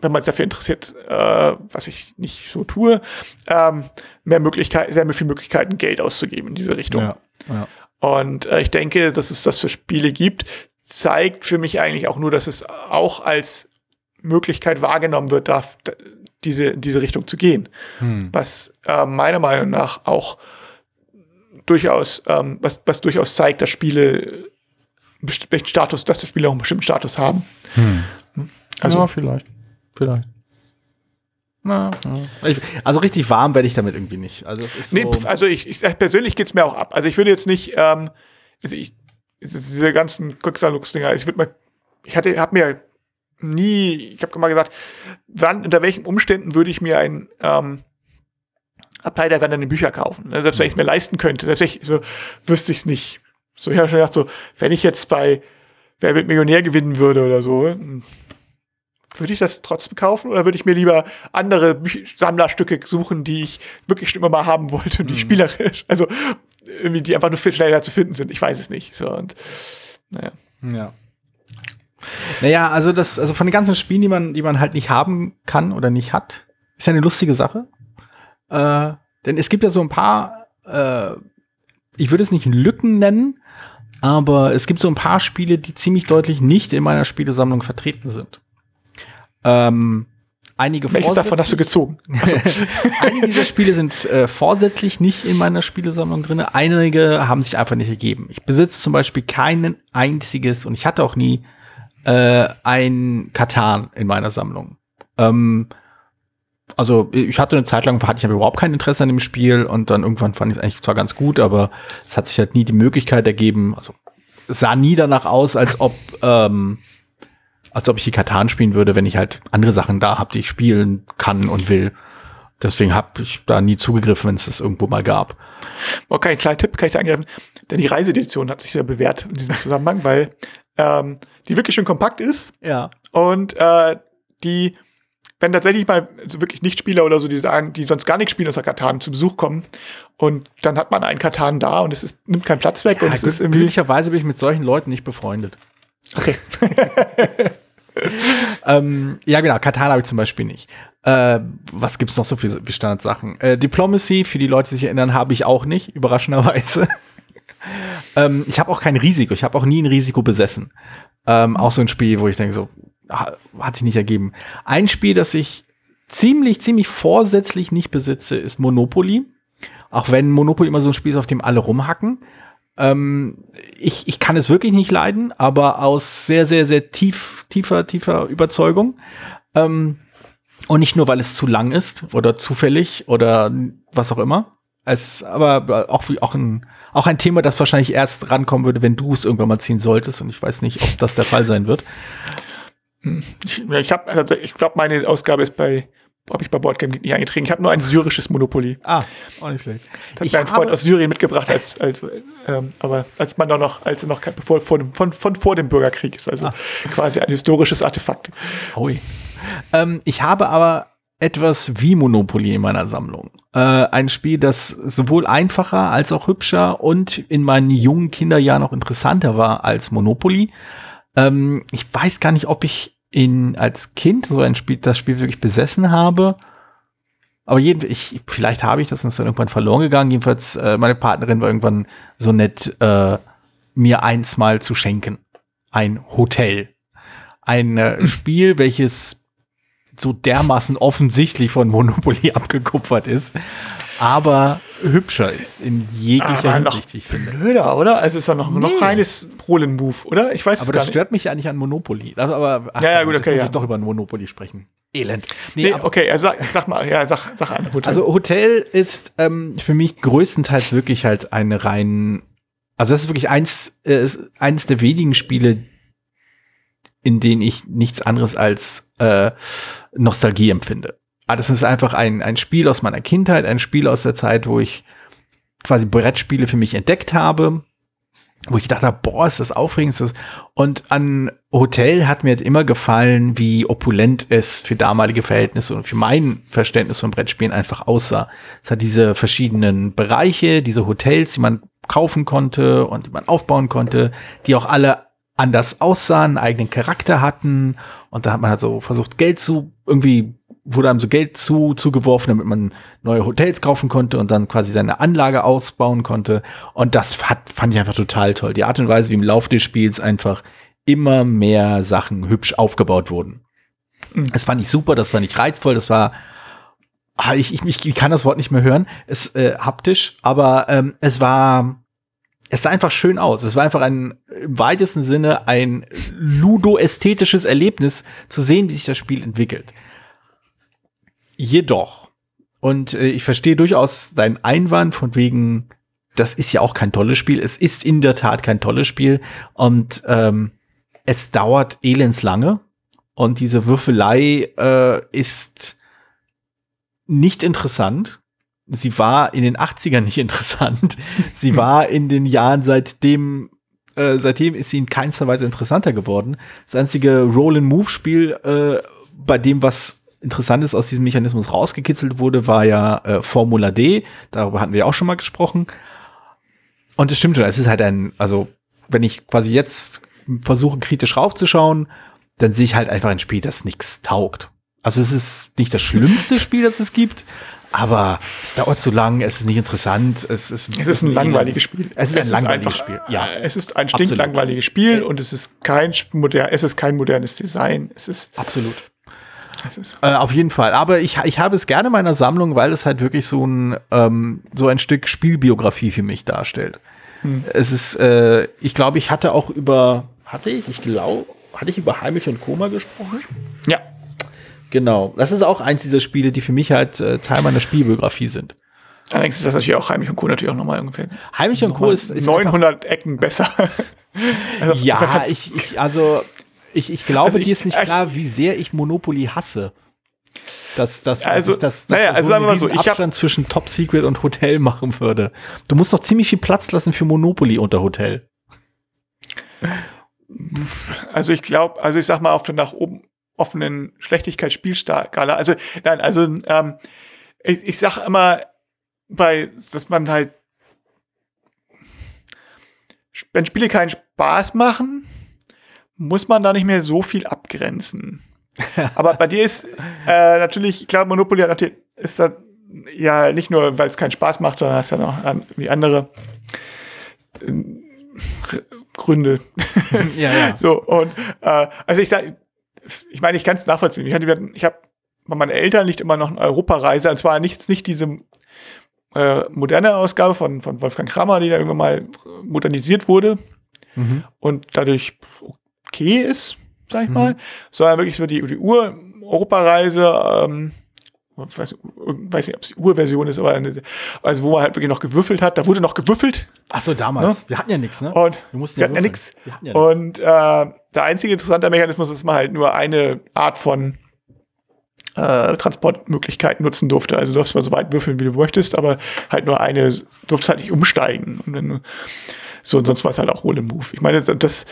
wenn man sich dafür interessiert, äh, was ich nicht so tue, ähm, mehr Möglichkeiten, sehr viele Möglichkeiten, Geld auszugeben in diese Richtung. ja, ja. Und äh, ich denke, dass es das für Spiele gibt, zeigt für mich eigentlich auch nur, dass es auch als Möglichkeit wahrgenommen wird, darf, d- diese, in diese Richtung zu gehen. Hm. Was äh, meiner Meinung nach auch durchaus, ähm, was, was durchaus zeigt, dass Spiele einen bestimmten Status, dass die Spiele auch einen bestimmten Status haben. Also, ja, vielleicht. Vielleicht. Na, ja. Ich, also richtig warm werde ich damit irgendwie nicht. Also es ist Nee, so, pf, also ich, ich persönlich geht's mir auch ab. Also ich würde jetzt nicht, ähm, also ich, es diese ganzen Quicksalux-Dinger, ich würde mal, ich hatte, habe mir nie, ich habe mal gesagt, wann, unter welchen Umständen würde ich mir ein, ähm, Abteil werden dann die Bücher kaufen. Ne? Selbst wenn ich es mir leisten könnte, selbst ich, so wüsste ich es nicht. So, ich habe schon gedacht, so, wenn ich jetzt bei Wer wird Millionär gewinnen würde oder so, hm, würde ich das trotzdem kaufen oder würde ich mir lieber andere Bü Sammlerstücke suchen, die ich wirklich schon immer mal haben wollte und die mhm. spielerisch, also irgendwie die einfach nur viel schneller zu finden sind. Ich weiß es nicht. So und naja. Ja. Naja, also das, also von den ganzen Spielen, die man, die man halt nicht haben kann oder nicht hat, ist ja eine lustige Sache. Äh, denn es gibt ja so ein paar, äh, ich würde es nicht Lücken nennen, aber es gibt so ein paar Spiele, die ziemlich deutlich nicht in meiner Spielesammlung vertreten sind. Ähm, einige Welches davon hast du gezogen? Also. einige dieser Spiele sind äh, vorsätzlich nicht in meiner Spielesammlung drin. Einige haben sich einfach nicht ergeben. Ich besitze zum Beispiel kein einziges und ich hatte auch nie äh, ein Katan in meiner Sammlung. Ähm, also ich hatte eine Zeit lang, hatte ich aber überhaupt kein Interesse an dem Spiel und dann irgendwann fand ich es eigentlich zwar ganz gut, aber es hat sich halt nie die Möglichkeit ergeben. Also es sah nie danach aus, als ob ähm, als ob ich die Katan spielen würde, wenn ich halt andere Sachen da habe, die ich spielen kann und will. Deswegen habe ich da nie zugegriffen, wenn es das irgendwo mal gab. Okay, ein kleiner Tipp kann ich da angreifen. Denn die Reiseedition hat sich sehr bewährt in diesem Zusammenhang, weil ähm, die wirklich schön kompakt ist. Ja. Und äh, die wenn tatsächlich mal so wirklich Nichtspieler oder so, die sagen, die sonst gar nicht spielen, außer Katan zu Besuch kommen und dann hat man einen Katan da und es ist, nimmt keinen Platz weg. Ja, und es ist glücklicherweise bin ich mit solchen Leuten nicht befreundet. Okay. ähm, ja, genau, Katan habe ich zum Beispiel nicht. Äh, was gibt's noch so für, für Standardsachen? Äh, Diplomacy, für die Leute, die sich erinnern, habe ich auch nicht, überraschenderweise. ähm, ich habe auch kein Risiko, ich habe auch nie ein Risiko besessen. Ähm, auch so ein Spiel, wo ich denke so, hat sich nicht ergeben. Ein Spiel, das ich ziemlich, ziemlich vorsätzlich nicht besitze, ist Monopoly. Auch wenn Monopoly immer so ein Spiel ist, auf dem alle rumhacken. Ähm, ich, ich kann es wirklich nicht leiden, aber aus sehr, sehr, sehr tief, tiefer, tiefer Überzeugung. Ähm, und nicht nur, weil es zu lang ist oder zufällig oder was auch immer. Es, aber auch, auch, ein, auch ein Thema, das wahrscheinlich erst rankommen würde, wenn du es irgendwann mal ziehen solltest. Und ich weiß nicht, ob das der Fall sein wird. Ich, ich habe, also ich glaube, meine Ausgabe ist bei, habe ich bei Boardgame nicht eingetragen. Ich habe nur ein syrisches Monopoly. Ah, auch nicht schlecht. Das hat ich mir ein Freund aus Syrien mitgebracht, als, als ähm, aber als man da noch, als noch bevor, vor dem, von, von vor dem Bürgerkrieg ist, also ah. quasi ein historisches Artefakt. Ui. Ähm, ich habe aber etwas wie Monopoly in meiner Sammlung. Äh, ein Spiel, das sowohl einfacher als auch hübscher und in meinen jungen Kinderjahren noch interessanter war als Monopoly. Ähm, ich weiß gar nicht, ob ich in, als Kind so ein Spiel, das Spiel wirklich besessen habe. Aber jeden, ich, vielleicht habe ich das und ist dann irgendwann verloren gegangen. Jedenfalls, äh, meine Partnerin war irgendwann so nett, äh, mir eins mal zu schenken. Ein Hotel. Ein äh, Spiel, welches so dermaßen offensichtlich von Monopoly abgekupfert ist aber hübscher ist in jeglicher aber Hinsicht, ich finde. Blöder, oder? Also ist ja noch, nee. noch reines Rohlen-Move, oder? Ich weiß aber es das stört mich ja nicht an Monopoly. Aber ach, ja, ja, gut, okay, muss ja. ich doch über Monopoly sprechen. Elend. Nee, nee okay, also sag, sag, mal, ja, sag, sag an. Hotel. Also Hotel ist ähm, für mich größtenteils wirklich halt eine rein, also das ist wirklich eins, äh, ist eins der wenigen Spiele, in denen ich nichts anderes als äh, Nostalgie empfinde. Ah, das ist einfach ein, ein Spiel aus meiner Kindheit, ein Spiel aus der Zeit, wo ich quasi Brettspiele für mich entdeckt habe, wo ich dachte, boah, ist das aufregend. Und an Hotel hat mir jetzt immer gefallen, wie opulent es für damalige Verhältnisse und für mein Verständnis von Brettspielen einfach aussah. Es hat diese verschiedenen Bereiche, diese Hotels, die man kaufen konnte und die man aufbauen konnte, die auch alle anders aussahen, einen eigenen Charakter hatten. Und da hat man halt so versucht, Geld zu irgendwie wurde einem so Geld zu, zugeworfen, damit man neue Hotels kaufen konnte und dann quasi seine Anlage ausbauen konnte. Und das hat, fand ich einfach total toll. Die Art und Weise, wie im Laufe des Spiels einfach immer mehr Sachen hübsch aufgebaut wurden. Mhm. Das fand ich super, das fand ich reizvoll, das war, ah, ich, ich, ich kann das Wort nicht mehr hören, es äh, haptisch, aber ähm, es war, es sah einfach schön aus. Es war einfach ein, im weitesten Sinne ein ludo-ästhetisches Erlebnis zu sehen, wie sich das Spiel entwickelt. Jedoch, und äh, ich verstehe durchaus deinen Einwand von wegen, das ist ja auch kein tolles Spiel. Es ist in der Tat kein tolles Spiel und ähm, es dauert elendslange und diese Würfelei äh, ist nicht interessant. Sie war in den 80ern nicht interessant. Sie war in den Jahren seitdem, äh, seitdem ist sie in keinster Weise interessanter geworden. Das einzige Roll-and-Move-Spiel, äh, bei dem was Interessantes aus diesem Mechanismus rausgekitzelt wurde, war ja äh, Formula D. Darüber hatten wir auch schon mal gesprochen. Und es stimmt schon, es ist halt ein, also wenn ich quasi jetzt versuche, kritisch raufzuschauen, dann sehe ich halt einfach ein Spiel, das nichts taugt. Also es ist nicht das schlimmste Spiel, das es gibt, aber es dauert zu lang, es ist nicht interessant, es ist, es ist ein langweiliges Spiel. Es ist es ein langweiliges einfach, Spiel. Ja, Es ist ein stinklangweiliges Spiel und es ist kein modern, es ist kein modernes Design. Es ist, absolut. es ist Äh, auf jeden Fall. Aber ich, ich habe es gerne in meiner Sammlung, weil es halt wirklich so ein, ähm, so ein Stück Spielbiografie für mich darstellt. Es ist, äh, ich glaube, ich hatte auch über, hatte ich, ich glaube, hatte ich über Heimlich und Koma gesprochen? ja. Genau. Das ist auch eins dieser Spiele, die für mich halt äh, Teil meiner Spielbiografie sind. Allerdings ist das natürlich auch Heimlich und Co. natürlich auch nochmal ungefähr Heimlich und Co. ist, ist einfach, 900 Ecken besser. Also, ja, ich, ich, also, ich, ich glaube, Also ich- dir ist nicht ich- klar, wie sehr ich Monopoly hasse. Dass, dass, Also, dass, dass, naja, also so sagen wir mal so, ich Abstand zwischen Top Secret und Hotel machen würde. Du musst doch ziemlich viel Platz lassen für Monopoly unter Hotel. Also ich glaube, also ich sag mal auf der nach oben offenen Schlechtigkeitsspielskala. Also nein, also ähm, ich, ich sag immer bei, dass man halt, wenn Spiele keinen Spaß machen, muss man da nicht mehr so viel abgrenzen. Aber bei dir ist äh, natürlich, klar, Monopoly ist da ja nicht nur, weil es keinen Spaß macht, sondern es hat ja noch an- wie andere äh, Gründe. Ja, ja. So, und äh, also ich sage, ich meine, ich kann es nachvollziehen. Ich, hatte- ich habe bei meinen Eltern liegt immer noch eine Europareise, und zwar nicht, nicht diese äh, moderne Ausgabe von, von Wolfgang Kramer, die da irgendwann mal modernisiert wurde Mhm. und dadurch okay ist, sag ich mal, sondern wirklich so die, die Ur-Europareise, ähm, ich weiß, weiß nicht, ob es die Urversion ist, aber eine, also wo man halt wirklich noch gewürfelt hat, da wurde noch gewürfelt Ach so, damals. Wir hatten ja nichts, ne? und Wir mussten wir hatten ja würfeln. nichts. Ja. Und äh, der einzige interessante Mechanismus ist, dass man halt nur eine Art von äh, Transportmöglichkeit nutzen durfte. Also du durfst mal so weit würfeln, wie du möchtest, aber halt nur eine, du durfst halt nicht umsteigen. Und dann, so, und sonst war es halt auch Roll Move. Ich meine, das, das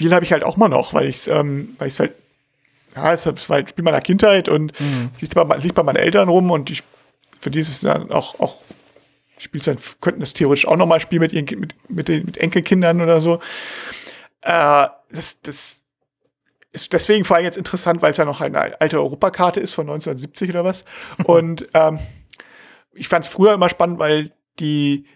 Spiel habe ich halt auch mal noch, weil ich ähm, weil ich halt, ja, es war halt ein Spiel meiner Kindheit und Mhm. es liegt bei, liegt bei meinen Eltern rum und ich, für die ist es dann auch, auch Spielzeit könnten das theoretisch auch nochmal spielen mit ihren mit, mit, den, mit Enkelkindern oder so. Äh, das, das ist deswegen vor allem jetzt interessant, weil es ja noch eine alte Europakarte ist von 1970 oder was. Und ähm, ich fand es früher immer spannend, weil die,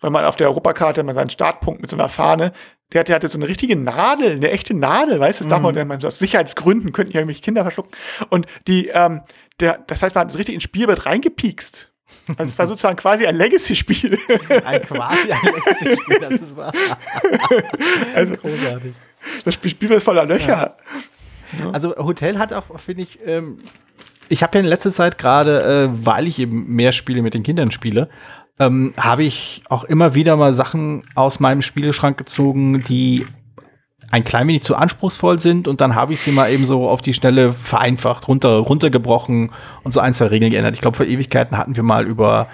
wenn man auf der Europakarte mal seinen Startpunkt mit so einer Fahne, der, der hatte so eine richtige Nadel, eine echte Nadel, weißt du, das darf man, man so aus Sicherheitsgründen könnten ja irgendwelche Kinder verschlucken. Und die, ähm, der, das heißt, man hat richtig ins Spielbrett reingepiekst. Also es war sozusagen quasi ein Legacy-Spiel. Ein quasi ein Legacy-Spiel, das ist wahr. Also Großartig. das Spiel Spielbrett voller Löcher. Also Hotel hat auch, finde ich, ähm, ich habe ja in letzter Zeit gerade, äh, weil ich eben mehr Spiele mit den Kindern spiele, ähm, habe ich auch immer wieder mal Sachen aus meinem Spieleschrank gezogen, die ein klein wenig zu anspruchsvoll sind und dann habe ich sie mal eben so auf die Schnelle vereinfacht, runter, runtergebrochen und so ein, zwei Regeln geändert. Ich glaube, vor Ewigkeiten hatten wir mal über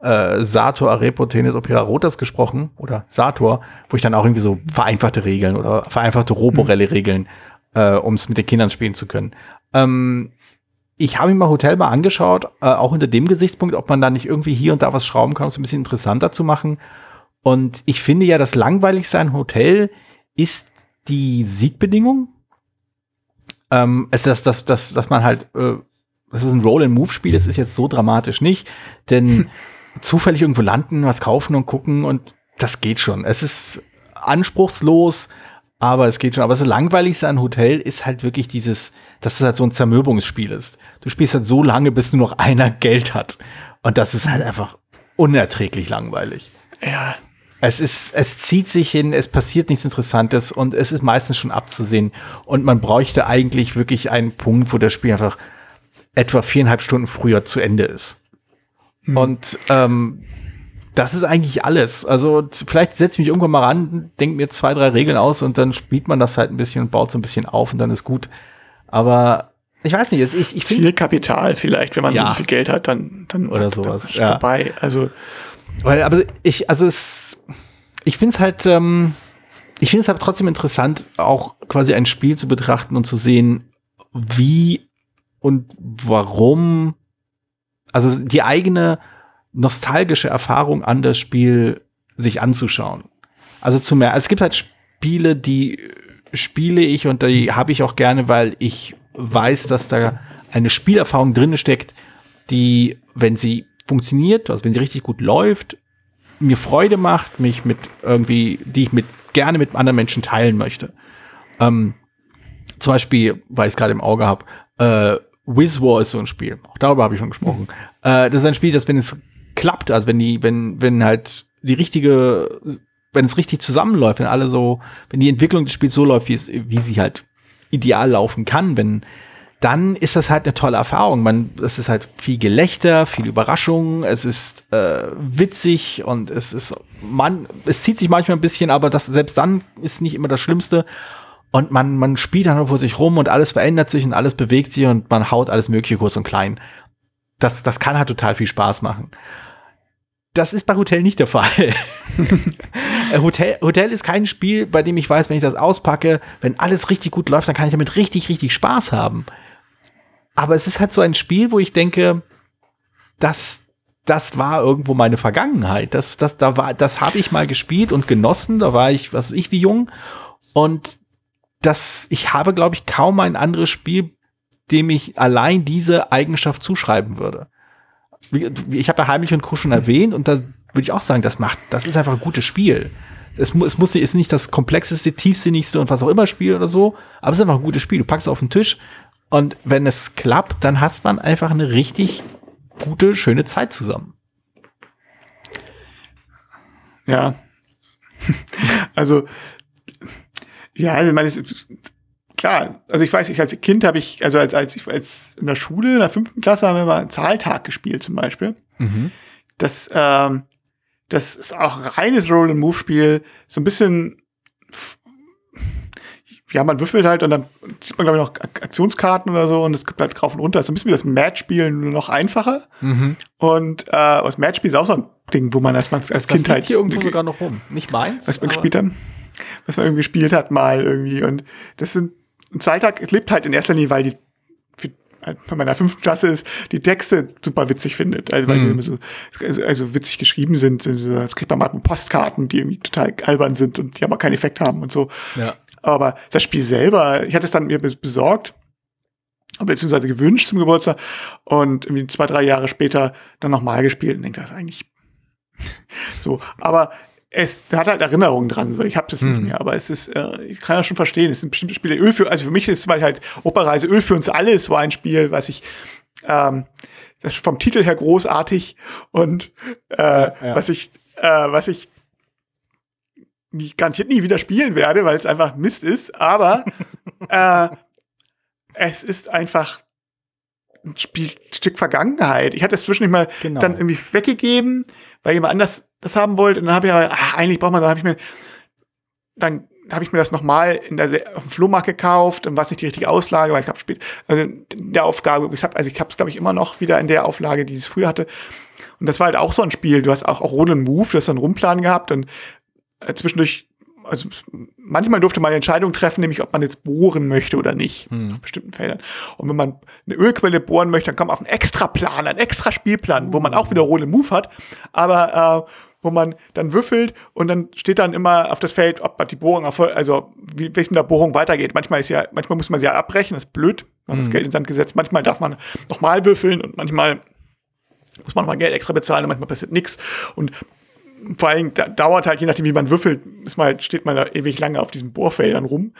äh, Sator, Arepo, Tennis, Opera Rotas gesprochen oder Sator, wo ich dann auch irgendwie so vereinfachte Regeln oder vereinfachte Roborelle-Regeln, äh, um es mit den Kindern spielen zu können. Ähm, ich habe mir mal Hotel mal angeschaut, äh, auch unter dem Gesichtspunkt, ob man da nicht irgendwie hier und da was schrauben kann, um es ein bisschen interessanter zu machen. Und ich finde ja, das Langweiligste an Hotel ist die Siegbedingung. Ähm, es ist das, das, dass man halt, äh, das ist ein Roll-and-Move-Spiel, das ist jetzt so dramatisch nicht, denn zufällig irgendwo landen, was kaufen und gucken und das geht schon. Es ist anspruchslos, aber es geht schon. Aber das Langweiligste an Hotel ist halt wirklich dieses, dass es halt so ein Zermürbungsspiel ist. Du spielst halt so lange, bis nur noch einer Geld hat. Und das ist halt einfach unerträglich langweilig. Ja. Es ist, es zieht sich hin, es passiert nichts Interessantes und es ist meistens schon abzusehen. Und man bräuchte eigentlich wirklich einen Punkt, wo das Spiel einfach etwa viereinhalb Stunden früher zu Ende ist. Und ähm, das ist eigentlich alles. Also vielleicht setze ich mich irgendwann mal ran, denke mir zwei, drei Regeln aus und dann spielt man das halt ein bisschen und baut so ein bisschen auf und dann ist gut. Aber ich weiß nicht, ich, ich finde. Zielkapital vielleicht, wenn man ja. so viel Geld hat, dann, dann oder sowas. Ja. vorbei. Also. Weil, aber ich, also es, ich finde es halt, ähm, ich finde es aber trotzdem interessant, auch quasi ein Spiel zu betrachten und zu sehen, wie und warum, also die eigene nostalgische Erfahrung an das Spiel sich anzuschauen. Also zu mehr, es gibt halt Spiele, die spiele ich und die habe ich auch gerne, weil ich weiß, dass da eine Spielerfahrung drin steckt, die, wenn sie funktioniert, also wenn sie richtig gut läuft, mir Freude macht, mich mit irgendwie, die ich mit gerne mit anderen Menschen teilen möchte. Ähm, zum Beispiel, weil ich es gerade im Auge habe, äh, War ist so ein Spiel. Auch darüber habe ich schon gesprochen. Mhm. Äh, das ist ein Spiel, das, wenn es klappt, also wenn die, wenn, wenn halt die richtige, wenn es richtig zusammenläuft, wenn alle so, wenn die Entwicklung des Spiels so läuft, wie es, wie sie halt ideal laufen kann, wenn dann ist das halt eine tolle Erfahrung. Man, es ist halt viel Gelächter, viel Überraschung, es ist äh, witzig und es ist, man, es zieht sich manchmal ein bisschen, aber das selbst dann ist nicht immer das Schlimmste. Und man, man spielt dann vor sich rum und alles verändert sich und alles bewegt sich und man haut alles Mögliche kurz und klein. Das, das kann halt total viel Spaß machen. Das ist bei Hotel nicht der Fall. Äh, Hotel, Hotel ist kein Spiel, bei dem ich weiß, wenn ich das auspacke, wenn alles richtig gut läuft, dann kann ich damit richtig, richtig Spaß haben. Aber es ist halt so ein Spiel, wo ich denke, das, das war irgendwo meine Vergangenheit. Das, das, da war, das habe ich mal gespielt und genossen. Da war ich, was weiß ich, wie jung. Und das, ich habe, glaube ich, kaum ein anderes Spiel, dem ich allein diese Eigenschaft zuschreiben würde. Ich habe ja Heimlich und Co. schon erwähnt und da würde ich auch sagen, das macht, das ist einfach ein gutes Spiel. Es, es muss, ist nicht das komplexeste, tiefsinnigste und was auch immer Spiel oder so, aber es ist einfach ein gutes Spiel. Du packst es auf den Tisch und wenn es klappt, dann hat man einfach eine richtig gute, schöne Zeit zusammen. Ja. Also, ja, also, meine, klar, also ich weiß, ich als Kind habe ich, also als, als ich als in der Schule, in der fünften Klasse haben wir mal einen Zahltag gespielt zum Beispiel. Mhm. Das, ähm, das ist auch reines Roll-and-Move-Spiel, so ein bisschen ja, man würfelt halt und dann sieht man, glaube ich, noch Aktionskarten oder so und es gibt halt drauf und runter. So ein bisschen wie das Match-Spiel, nur noch einfacher. Mhm. Und äh, das Match-Spiel ist auch so ein Ding, wo man erstmal als das Kind halt. hier irgendwo sogar noch rum. Nicht meins. Was man gespielt hat. Was man irgendwie gespielt hat, mal irgendwie. Und das sind, ein Zweitag lebt halt in erster Linie, weil die halt bei meiner fünften Klasse ist, die Texte super witzig findet. Also weil mhm. die immer so, also, also witzig geschrieben sind. Also, das kriegt man mal Postkarten, die irgendwie total albern sind und die aber keinen Effekt haben und so. Ja. Aber das Spiel selber, ich hatte es dann mir besorgt, beziehungsweise gewünscht zum Geburtstag und irgendwie zwei, drei Jahre später dann nochmal gespielt und denke, das ist eigentlich so. Aber es hat halt Erinnerungen dran. So. Ich habe das hm. nicht mehr, aber es ist, äh, ich kann das schon verstehen. Es sind bestimmte Spiele Öl für, also für mich ist es halt Operreise Öl für uns alle. Es war ein Spiel, was ich ähm, das ist vom Titel her großartig und äh, ja, ja. was ich äh, was ich nie, garantiert nie wieder spielen werde, weil es einfach Mist ist, aber äh, es ist einfach ein Spiel, Stück Vergangenheit. Ich hatte es zwischendurch mal genau. dann irgendwie weggegeben, weil jemand anders das haben wollte. Und dann habe ich aber, ach, eigentlich braucht man, dann habe ich mir, dann habe ich mir das nochmal in der, auf dem Flohmarkt gekauft und war es nicht die richtige Auslage, weil ich habe spät, also in der Aufgabe, ich hab, also ich habe es, glaube ich, immer noch wieder in der Auflage, die es früher hatte. Und das war halt auch so ein Spiel. Du hast auch, auch Roll Move, du hast so einen Rumplan gehabt und äh, zwischendurch, also manchmal durfte man eine Entscheidung treffen, nämlich ob man jetzt bohren möchte oder nicht, hm. auf bestimmten Feldern. Und wenn man eine Ölquelle bohren möchte, dann kommt man auf einen extra Plan, einen extra Spielplan, wo man auch wieder Roll Move hat, aber äh, wo man dann würfelt und dann steht dann immer auf das Feld, ob die Bohrung erfolgt, also wie es mit der Bohrung weitergeht. Manchmal ist ja, manchmal muss man sie ja abbrechen, das ist blöd, man mhm. das Geld in Sand gesetzt. Manchmal darf man nochmal würfeln und manchmal muss man nochmal Geld extra bezahlen und manchmal passiert nichts. Und vor allem da, dauert halt, je nachdem, wie man würfelt, ist mal, steht man da ewig lange auf diesen Bohrfeldern rum.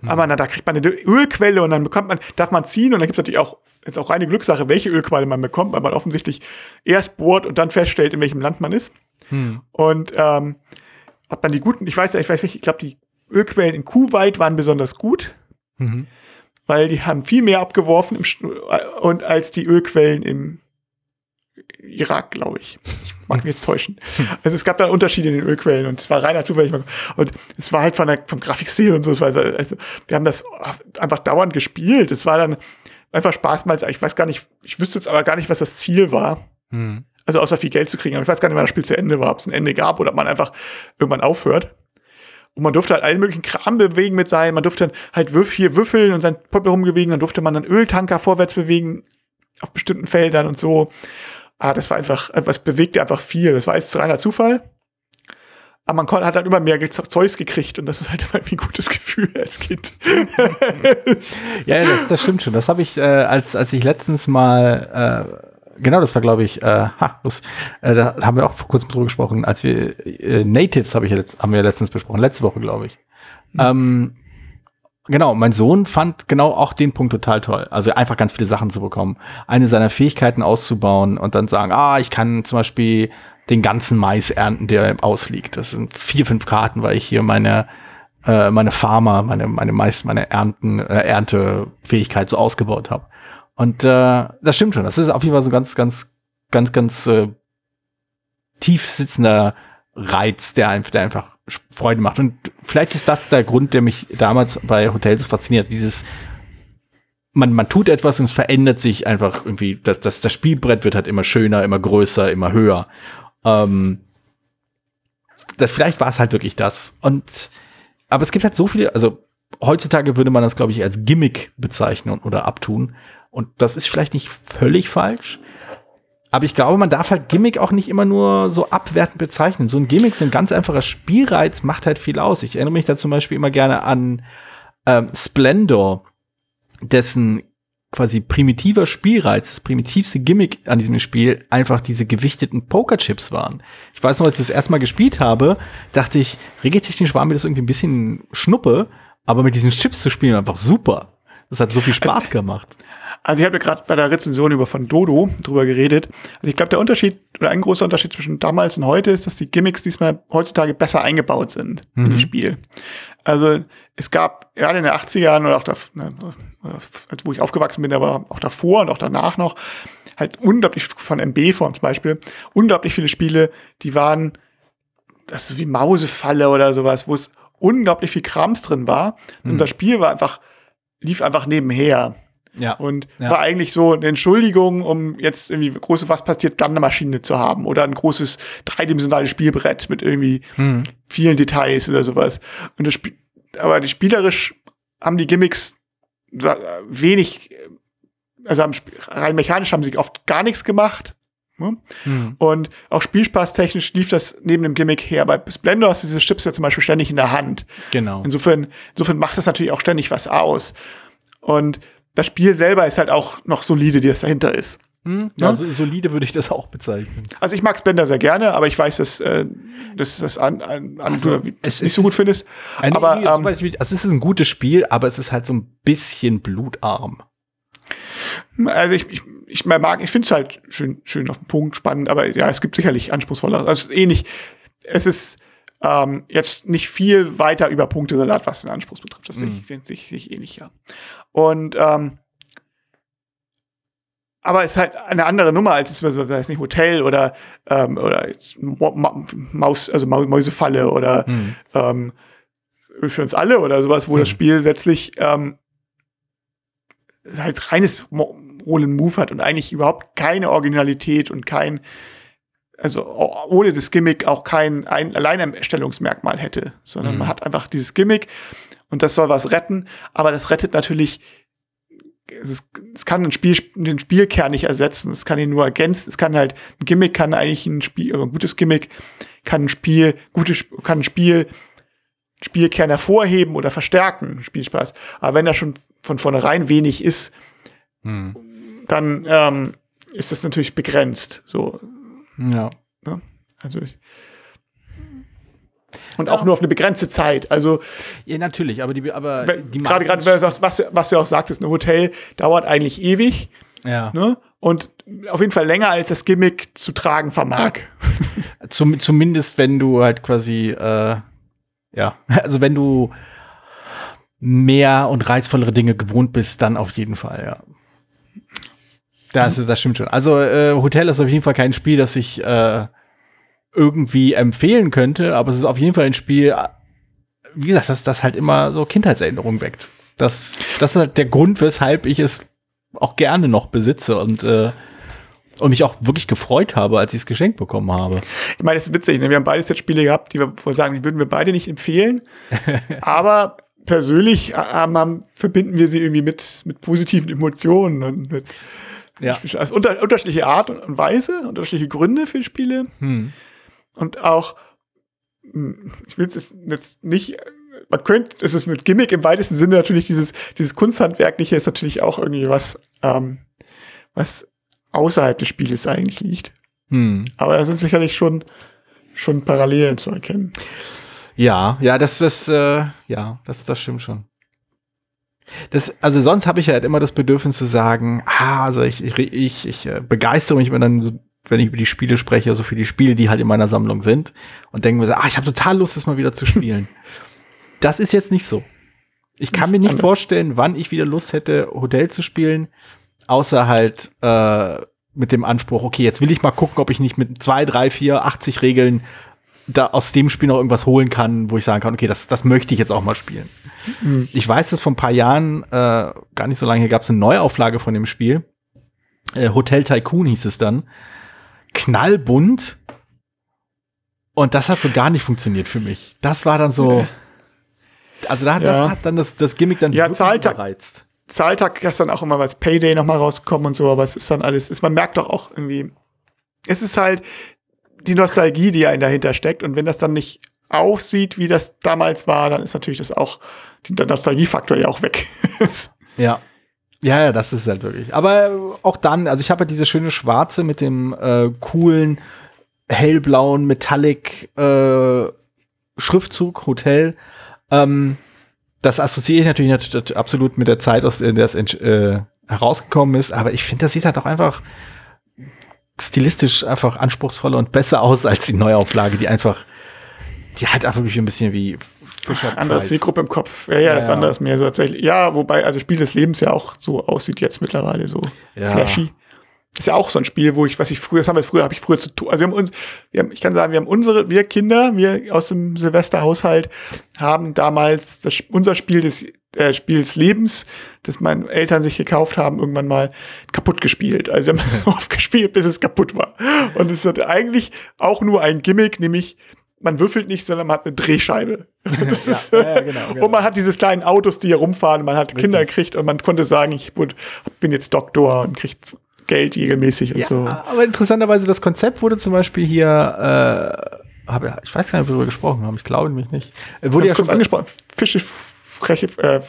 Mhm. Aber na, da kriegt man eine Ölquelle und dann bekommt man, darf man ziehen und dann gibt es natürlich auch, ist auch reine Glückssache, welche Ölquelle man bekommt, weil man offensichtlich erst bohrt und dann feststellt, in welchem Land man ist. Mhm. Und ähm, ob man die guten, ich weiß, ich weiß nicht, ich glaube, die Ölquellen in Kuwait waren besonders gut. Mhm. Weil die haben viel mehr abgeworfen im, und als die Ölquellen im Irak, glaube ich. Ich mag mich jetzt täuschen. Also es gab da Unterschiede in den Ölquellen und es war reiner zufällig. Und es war halt von der, vom Grafikstil und so. Es war also, wir haben das einfach dauernd gespielt. Es war dann, einfach Spaß mal. Ich weiß gar nicht, ich wüsste jetzt aber gar nicht, was das Ziel war. Hm. Also außer viel Geld zu kriegen. Aber ich weiß gar nicht, wann das Spiel zu Ende war, ob es ein Ende gab oder ob man einfach irgendwann aufhört. Und man durfte halt allen möglichen Kram bewegen mit sein. Man durfte dann halt Würf hier würfeln und sein Pöppel rumbewegen. Dann durfte man dann Öltanker vorwärts bewegen auf bestimmten Feldern und so. Ah, das war einfach, es bewegte einfach viel. Das war jetzt reiner Zufall. Aber man hat halt immer mehr Zeugs gekriegt und das ist halt immer ein gutes Gefühl als Kind. Ja, das, das stimmt schon. Das habe ich, äh, als, als ich letztens mal, äh, genau, das war, glaube ich, äh, ha, los, äh, da haben wir auch vor kurzem drüber gesprochen, als wir äh, Natives habe ich letzt, haben wir letztens besprochen, letzte Woche, glaube ich. Ähm, genau, mein Sohn fand genau auch den Punkt total toll. Also einfach ganz viele Sachen zu bekommen, eine seiner Fähigkeiten auszubauen und dann sagen, ah, ich kann zum Beispiel den ganzen Mais ernten, der ausliegt. Das sind vier, fünf Karten, weil ich hier meine äh, meine Farmer, meine meine Mais, meine Ernten, äh, Erntefähigkeit so ausgebaut habe. Und äh, das stimmt schon. Das ist auf jeden Fall so ganz, ganz, ganz, ganz äh, tief sitzender Reiz, der einfach, der einfach Freude macht. Und vielleicht ist das der Grund, der mich damals bei Hotels fasziniert. Dieses man, man tut etwas und es verändert sich einfach irgendwie, das, das, das Spielbrett wird halt immer schöner, immer größer, immer höher. Ähm, das, vielleicht war es halt wirklich das. Und aber es gibt halt so viele, also heutzutage würde man das, glaube ich, als Gimmick bezeichnen oder abtun. Und das ist vielleicht nicht völlig falsch. Aber ich glaube, man darf halt Gimmick auch nicht immer nur so abwertend bezeichnen. So ein Gimmick, so ein ganz einfacher Spielreiz macht halt viel aus. Ich erinnere mich da zum Beispiel immer gerne an ähm, Splendor, dessen quasi primitiver Spielreiz, das primitivste Gimmick an diesem Spiel einfach diese gewichteten Pokerchips waren. Ich weiß noch, als ich das erstmal gespielt habe, dachte ich, regeltechnisch war mir das irgendwie ein bisschen Schnuppe, aber mit diesen Chips zu spielen einfach super. Das hat so viel Spaß gemacht. Also ich habe ja gerade bei der Rezension über von Dodo drüber geredet. Also ich glaube, der Unterschied oder ein großer Unterschied zwischen damals und heute ist, dass die Gimmicks diesmal heutzutage besser eingebaut sind in Mhm. das Spiel. Also es gab gerade in den 80ern oder auch da, ne, wo ich aufgewachsen bin, aber auch davor und auch danach noch, halt unglaublich von MB von zum Beispiel, unglaublich viele Spiele, die waren, das ist wie Mausefalle oder sowas, wo es unglaublich viel Krams drin war. Mhm. Und das Spiel war einfach, lief einfach nebenher. Ja. Und Ja. war eigentlich so eine Entschuldigung, um jetzt irgendwie große Was passiert dann eine Maschine zu haben oder ein großes dreidimensionales Spielbrett mit irgendwie Mhm. vielen Details oder sowas. Und das Spiel, aber die spielerisch haben die Gimmicks wenig, also haben, rein mechanisch haben sie oft gar nichts gemacht. Ne? Mhm. Und auch spielspaßtechnisch lief das neben dem Gimmick her. Bei Splendor hast du diese Chips ja zum Beispiel ständig in der Hand. Genau. Insofern, insofern macht das natürlich auch ständig was aus. Und das Spiel selber ist halt auch noch solide, die das dahinter ist. Mhm. Ja. Also solide würde ich das auch bezeichnen. Also ich mag Splendor sehr gerne, aber ich weiß, dass, äh, dass das an, an, Also, es nicht ist- so gut findest. Ein, aber ähm, Beispiel, also es ist ein gutes Spiel, aber es ist halt so ein bisschen blutarm. Also ich, ich, ich mag, ich finde es halt schön, schön auf den Punkt, spannend, aber ja, es gibt sicherlich anspruchsvoller. Also es ist ähnlich. Es ist ähm, jetzt nicht viel weiter über Punktesalat, was den Anspruch betrifft. Das ich, sehe ich, ich ähnlich, ja. Und ähm, aber es ist halt eine andere Nummer als es so, weiß nicht Hotel oder ähm, oder Maus also Mäusefalle oder Hm. ähm, für uns alle oder sowas, wo das Hm. Spiel letztlich ähm, halt reines Mo- Roll and Move hat und eigentlich überhaupt keine Originalität und kein also ohne das Gimmick auch kein ein Alleinstellungsmerkmal hätte, sondern Mhm. man hat einfach dieses Gimmick und das soll was retten, aber das rettet natürlich es, ist, es kann ein Spiel, den Spielkern nicht ersetzen. Es kann ihn nur ergänzen. Es kann halt, ein Gimmick kann eigentlich ein Spiel, ein gutes Gimmick kann ein Spiel, gutes, kann ein Spiel, Spielkern hervorheben oder verstärken, Spielspaß. Aber wenn da schon von vornherein wenig ist, Hm. dann ähm, ist das natürlich begrenzt. So, Ja. ne? Also ich, und auch nur auf eine begrenzte Zeit. Also ja, natürlich, aber die, aber die gerade gerade, was, du- was du auch sagtest, ein Hotel dauert eigentlich ewig. ja. Ne? Und auf jeden Fall länger als das Gimmick zu tragen vermag. Zum, zumindest wenn du halt quasi, äh, ja, also wenn du mehr und reizvollere Dinge gewohnt bist, dann auf jeden Fall, ja. Das, das stimmt schon. Also äh, Hotel ist auf jeden Fall kein Spiel, das ich äh, irgendwie empfehlen könnte, aber es ist auf jeden Fall ein Spiel, äh, wie gesagt, das, das halt immer so Kindheitserinnerungen weckt. Das, das ist halt der Grund, weshalb ich es auch gerne noch besitze und, äh, und mich auch wirklich gefreut habe, als ich es geschenkt bekommen habe. Ich meine, es ist witzig, ne? wir haben beides jetzt Spiele gehabt, die wir wir sagen, die würden wir beide nicht empfehlen. aber persönlich äh, haben, verbinden wir sie irgendwie mit, mit positiven Emotionen und mit Ja. also unter, unterschiedliche Art und Weise, unterschiedliche Gründe für Spiele. Hm. Und auch, hm, ich will es jetzt- jetzt nicht, man könnte, es ist mit Gimmick im weitesten Sinne natürlich dieses, dieses Kunsthandwerkliche ist natürlich auch irgendwie was, ähm, was außerhalb des Spieles eigentlich liegt. Hm. Aber da sind sicherlich schon, schon Parallelen zu erkennen. Ja, ja, das ist, äh, ja, das, das stimmt schon. Das, also sonst habe ich halt immer das Bedürfnis zu sagen, ah, also ich, ich, ich, ich äh, begeistere mich, wenn dann, wenn ich über die Spiele spreche, so für die Spiele, die halt in meiner Sammlung sind und denke mir so, ah, ich habe total Lust, das mal wieder zu spielen. das ist jetzt nicht so. Ich kann mir nicht Anders. vorstellen, wann ich wieder Lust hätte, Hotel zu spielen, außer halt äh, mit dem Anspruch, okay, jetzt will ich mal gucken, ob ich nicht mit zwei, drei, vier, 80 Regeln da aus dem Spiel noch irgendwas holen kann, wo ich sagen kann, okay, das, das möchte ich jetzt auch mal spielen. Ich weiß, dass vor ein paar Jahren, äh, gar nicht so lange her, gab es eine Neuauflage von dem Spiel. Äh, Hotel Tycoon hieß es dann. Knallbunt. Und das hat so gar nicht funktioniert für mich. Das war dann so. Also da, hat das Ja. hat dann das, das Gimmick dann Ja, Zahltag- überreizt. Zahltag gestern auch immer was Payday nochmal rausgekommen und so, aber es ist dann alles, ist, man merkt doch auch irgendwie, es ist halt die Nostalgie, die einen dahinter steckt und wenn das dann nicht aussieht, wie das damals war, dann ist natürlich das auch, der Nostalgiefaktor ja auch weg. Ja. Ja, ja, das ist halt wirklich. Aber äh, auch dann, also ich habe halt diese schöne schwarze mit dem äh, coolen hellblauen Metallic äh, Schriftzug Hotel. Ähm, das assoziiere ich natürlich nat- absolut mit der Zeit, aus der es äh, herausgekommen ist. Aber ich finde, das sieht halt auch einfach stilistisch einfach anspruchsvoller und besser aus als die Neuauflage, die einfach, die halt einfach wirklich ein bisschen wie Fisher Andere Price. Zielgruppe im Kopf. Ja, ja, Ja, das andere ist mehr so tatsächlich. Ja, wobei, also Spiel des Lebens ja auch so aussieht jetzt mittlerweile, so Ja. flashy. Ist ja auch so ein Spiel, wo ich, was ich früher, das haben wir früher, habe ich früher zu tun. Also wir haben uns, wir haben, ich kann sagen, wir haben unsere, wir Kinder, wir aus dem Silvesterhaushalt, haben damals das, unser Spiel des äh, Spiel des Lebens, das meine Eltern sich gekauft haben, irgendwann mal kaputt gespielt. Also wir haben es so oft gespielt, bis es kaputt war. Und es hat eigentlich auch nur ein Gimmick, nämlich man würfelt nicht, sondern man hat eine Drehscheibe. Ist, ja, ja, genau, genau. Und man hat diese kleinen Autos, die hier rumfahren, man hat Kinder gekriegt und man konnte sagen, ich bin jetzt Doktor und kriegt Geld regelmäßig und Ja, so. aber interessanterweise, das Konzept wurde zum Beispiel hier, äh, hab, ich weiß gar nicht, ob wir darüber gesprochen haben, ich glaube nämlich nicht. Äh, Wurde ja kurz schon angesprochen. Fische, freche, äh,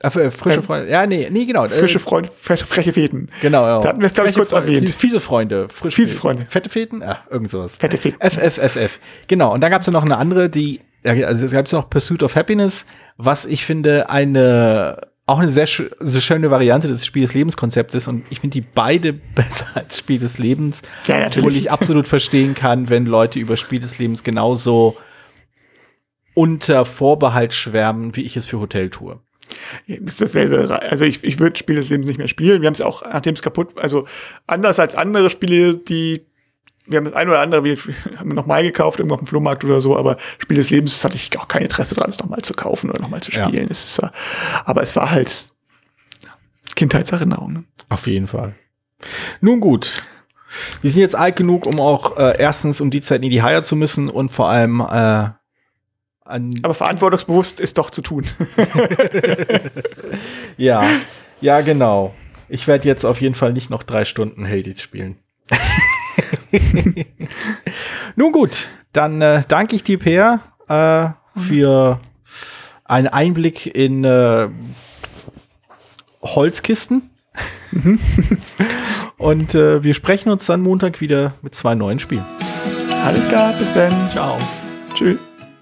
äh, frische Freunde. Ja, nee, nee, genau. äh, Fische, Freunde, freche, freche Feten. Genau, ja. Da hatten wir es, glaub ich, kurz Freunde, erwähnt. fie- Fiese Freunde. Frisch Fiese Freunde. Fette Feten? Ja, irgend sowas. Fette Feten. FFFF. Genau, und dann gab es ja noch eine andere, die, also es gab noch Pursuit of Happiness, was ich finde eine, auch eine sehr, sehr schöne Variante des Spiel des Lebens-Konzeptes und ich finde die beide besser als Spiel des Lebens, Ja, natürlich. obwohl ich absolut verstehen kann, wenn Leute über Spiel des Lebens genauso unter Vorbehalt schwärmen, wie ich es für Hotel tue. ist dasselbe. Also ich, ich würde Spiel des Lebens nicht mehr spielen. Wir haben es auch, nachdem es kaputt, also anders als andere Spiele, die wir haben das ein oder andere, wir haben nochmal gekauft, irgendwo auf dem Flohmarkt oder so, aber Spiel des Lebens hatte ich auch kein Interesse dran, es nochmal zu kaufen oder nochmal zu Ja. spielen. Es ist, aber es war halt Kindheitserinnerung. Ne? Auf jeden Fall. Nun gut. Wir sind jetzt alt genug, um auch äh, erstens um die Zeit nie die Haier zu müssen und vor allem äh, Aber verantwortungsbewusst ist doch zu tun. ja ja genau. Ich werde jetzt auf jeden Fall nicht noch drei Stunden Hades spielen. Nun gut, dann äh, danke ich dir, Per, äh, für einen Einblick in äh, Holzkisten. Und äh, wir sprechen uns dann Montag wieder mit zwei neuen Spielen. Alles klar, bis dann. Ciao. Tschüss.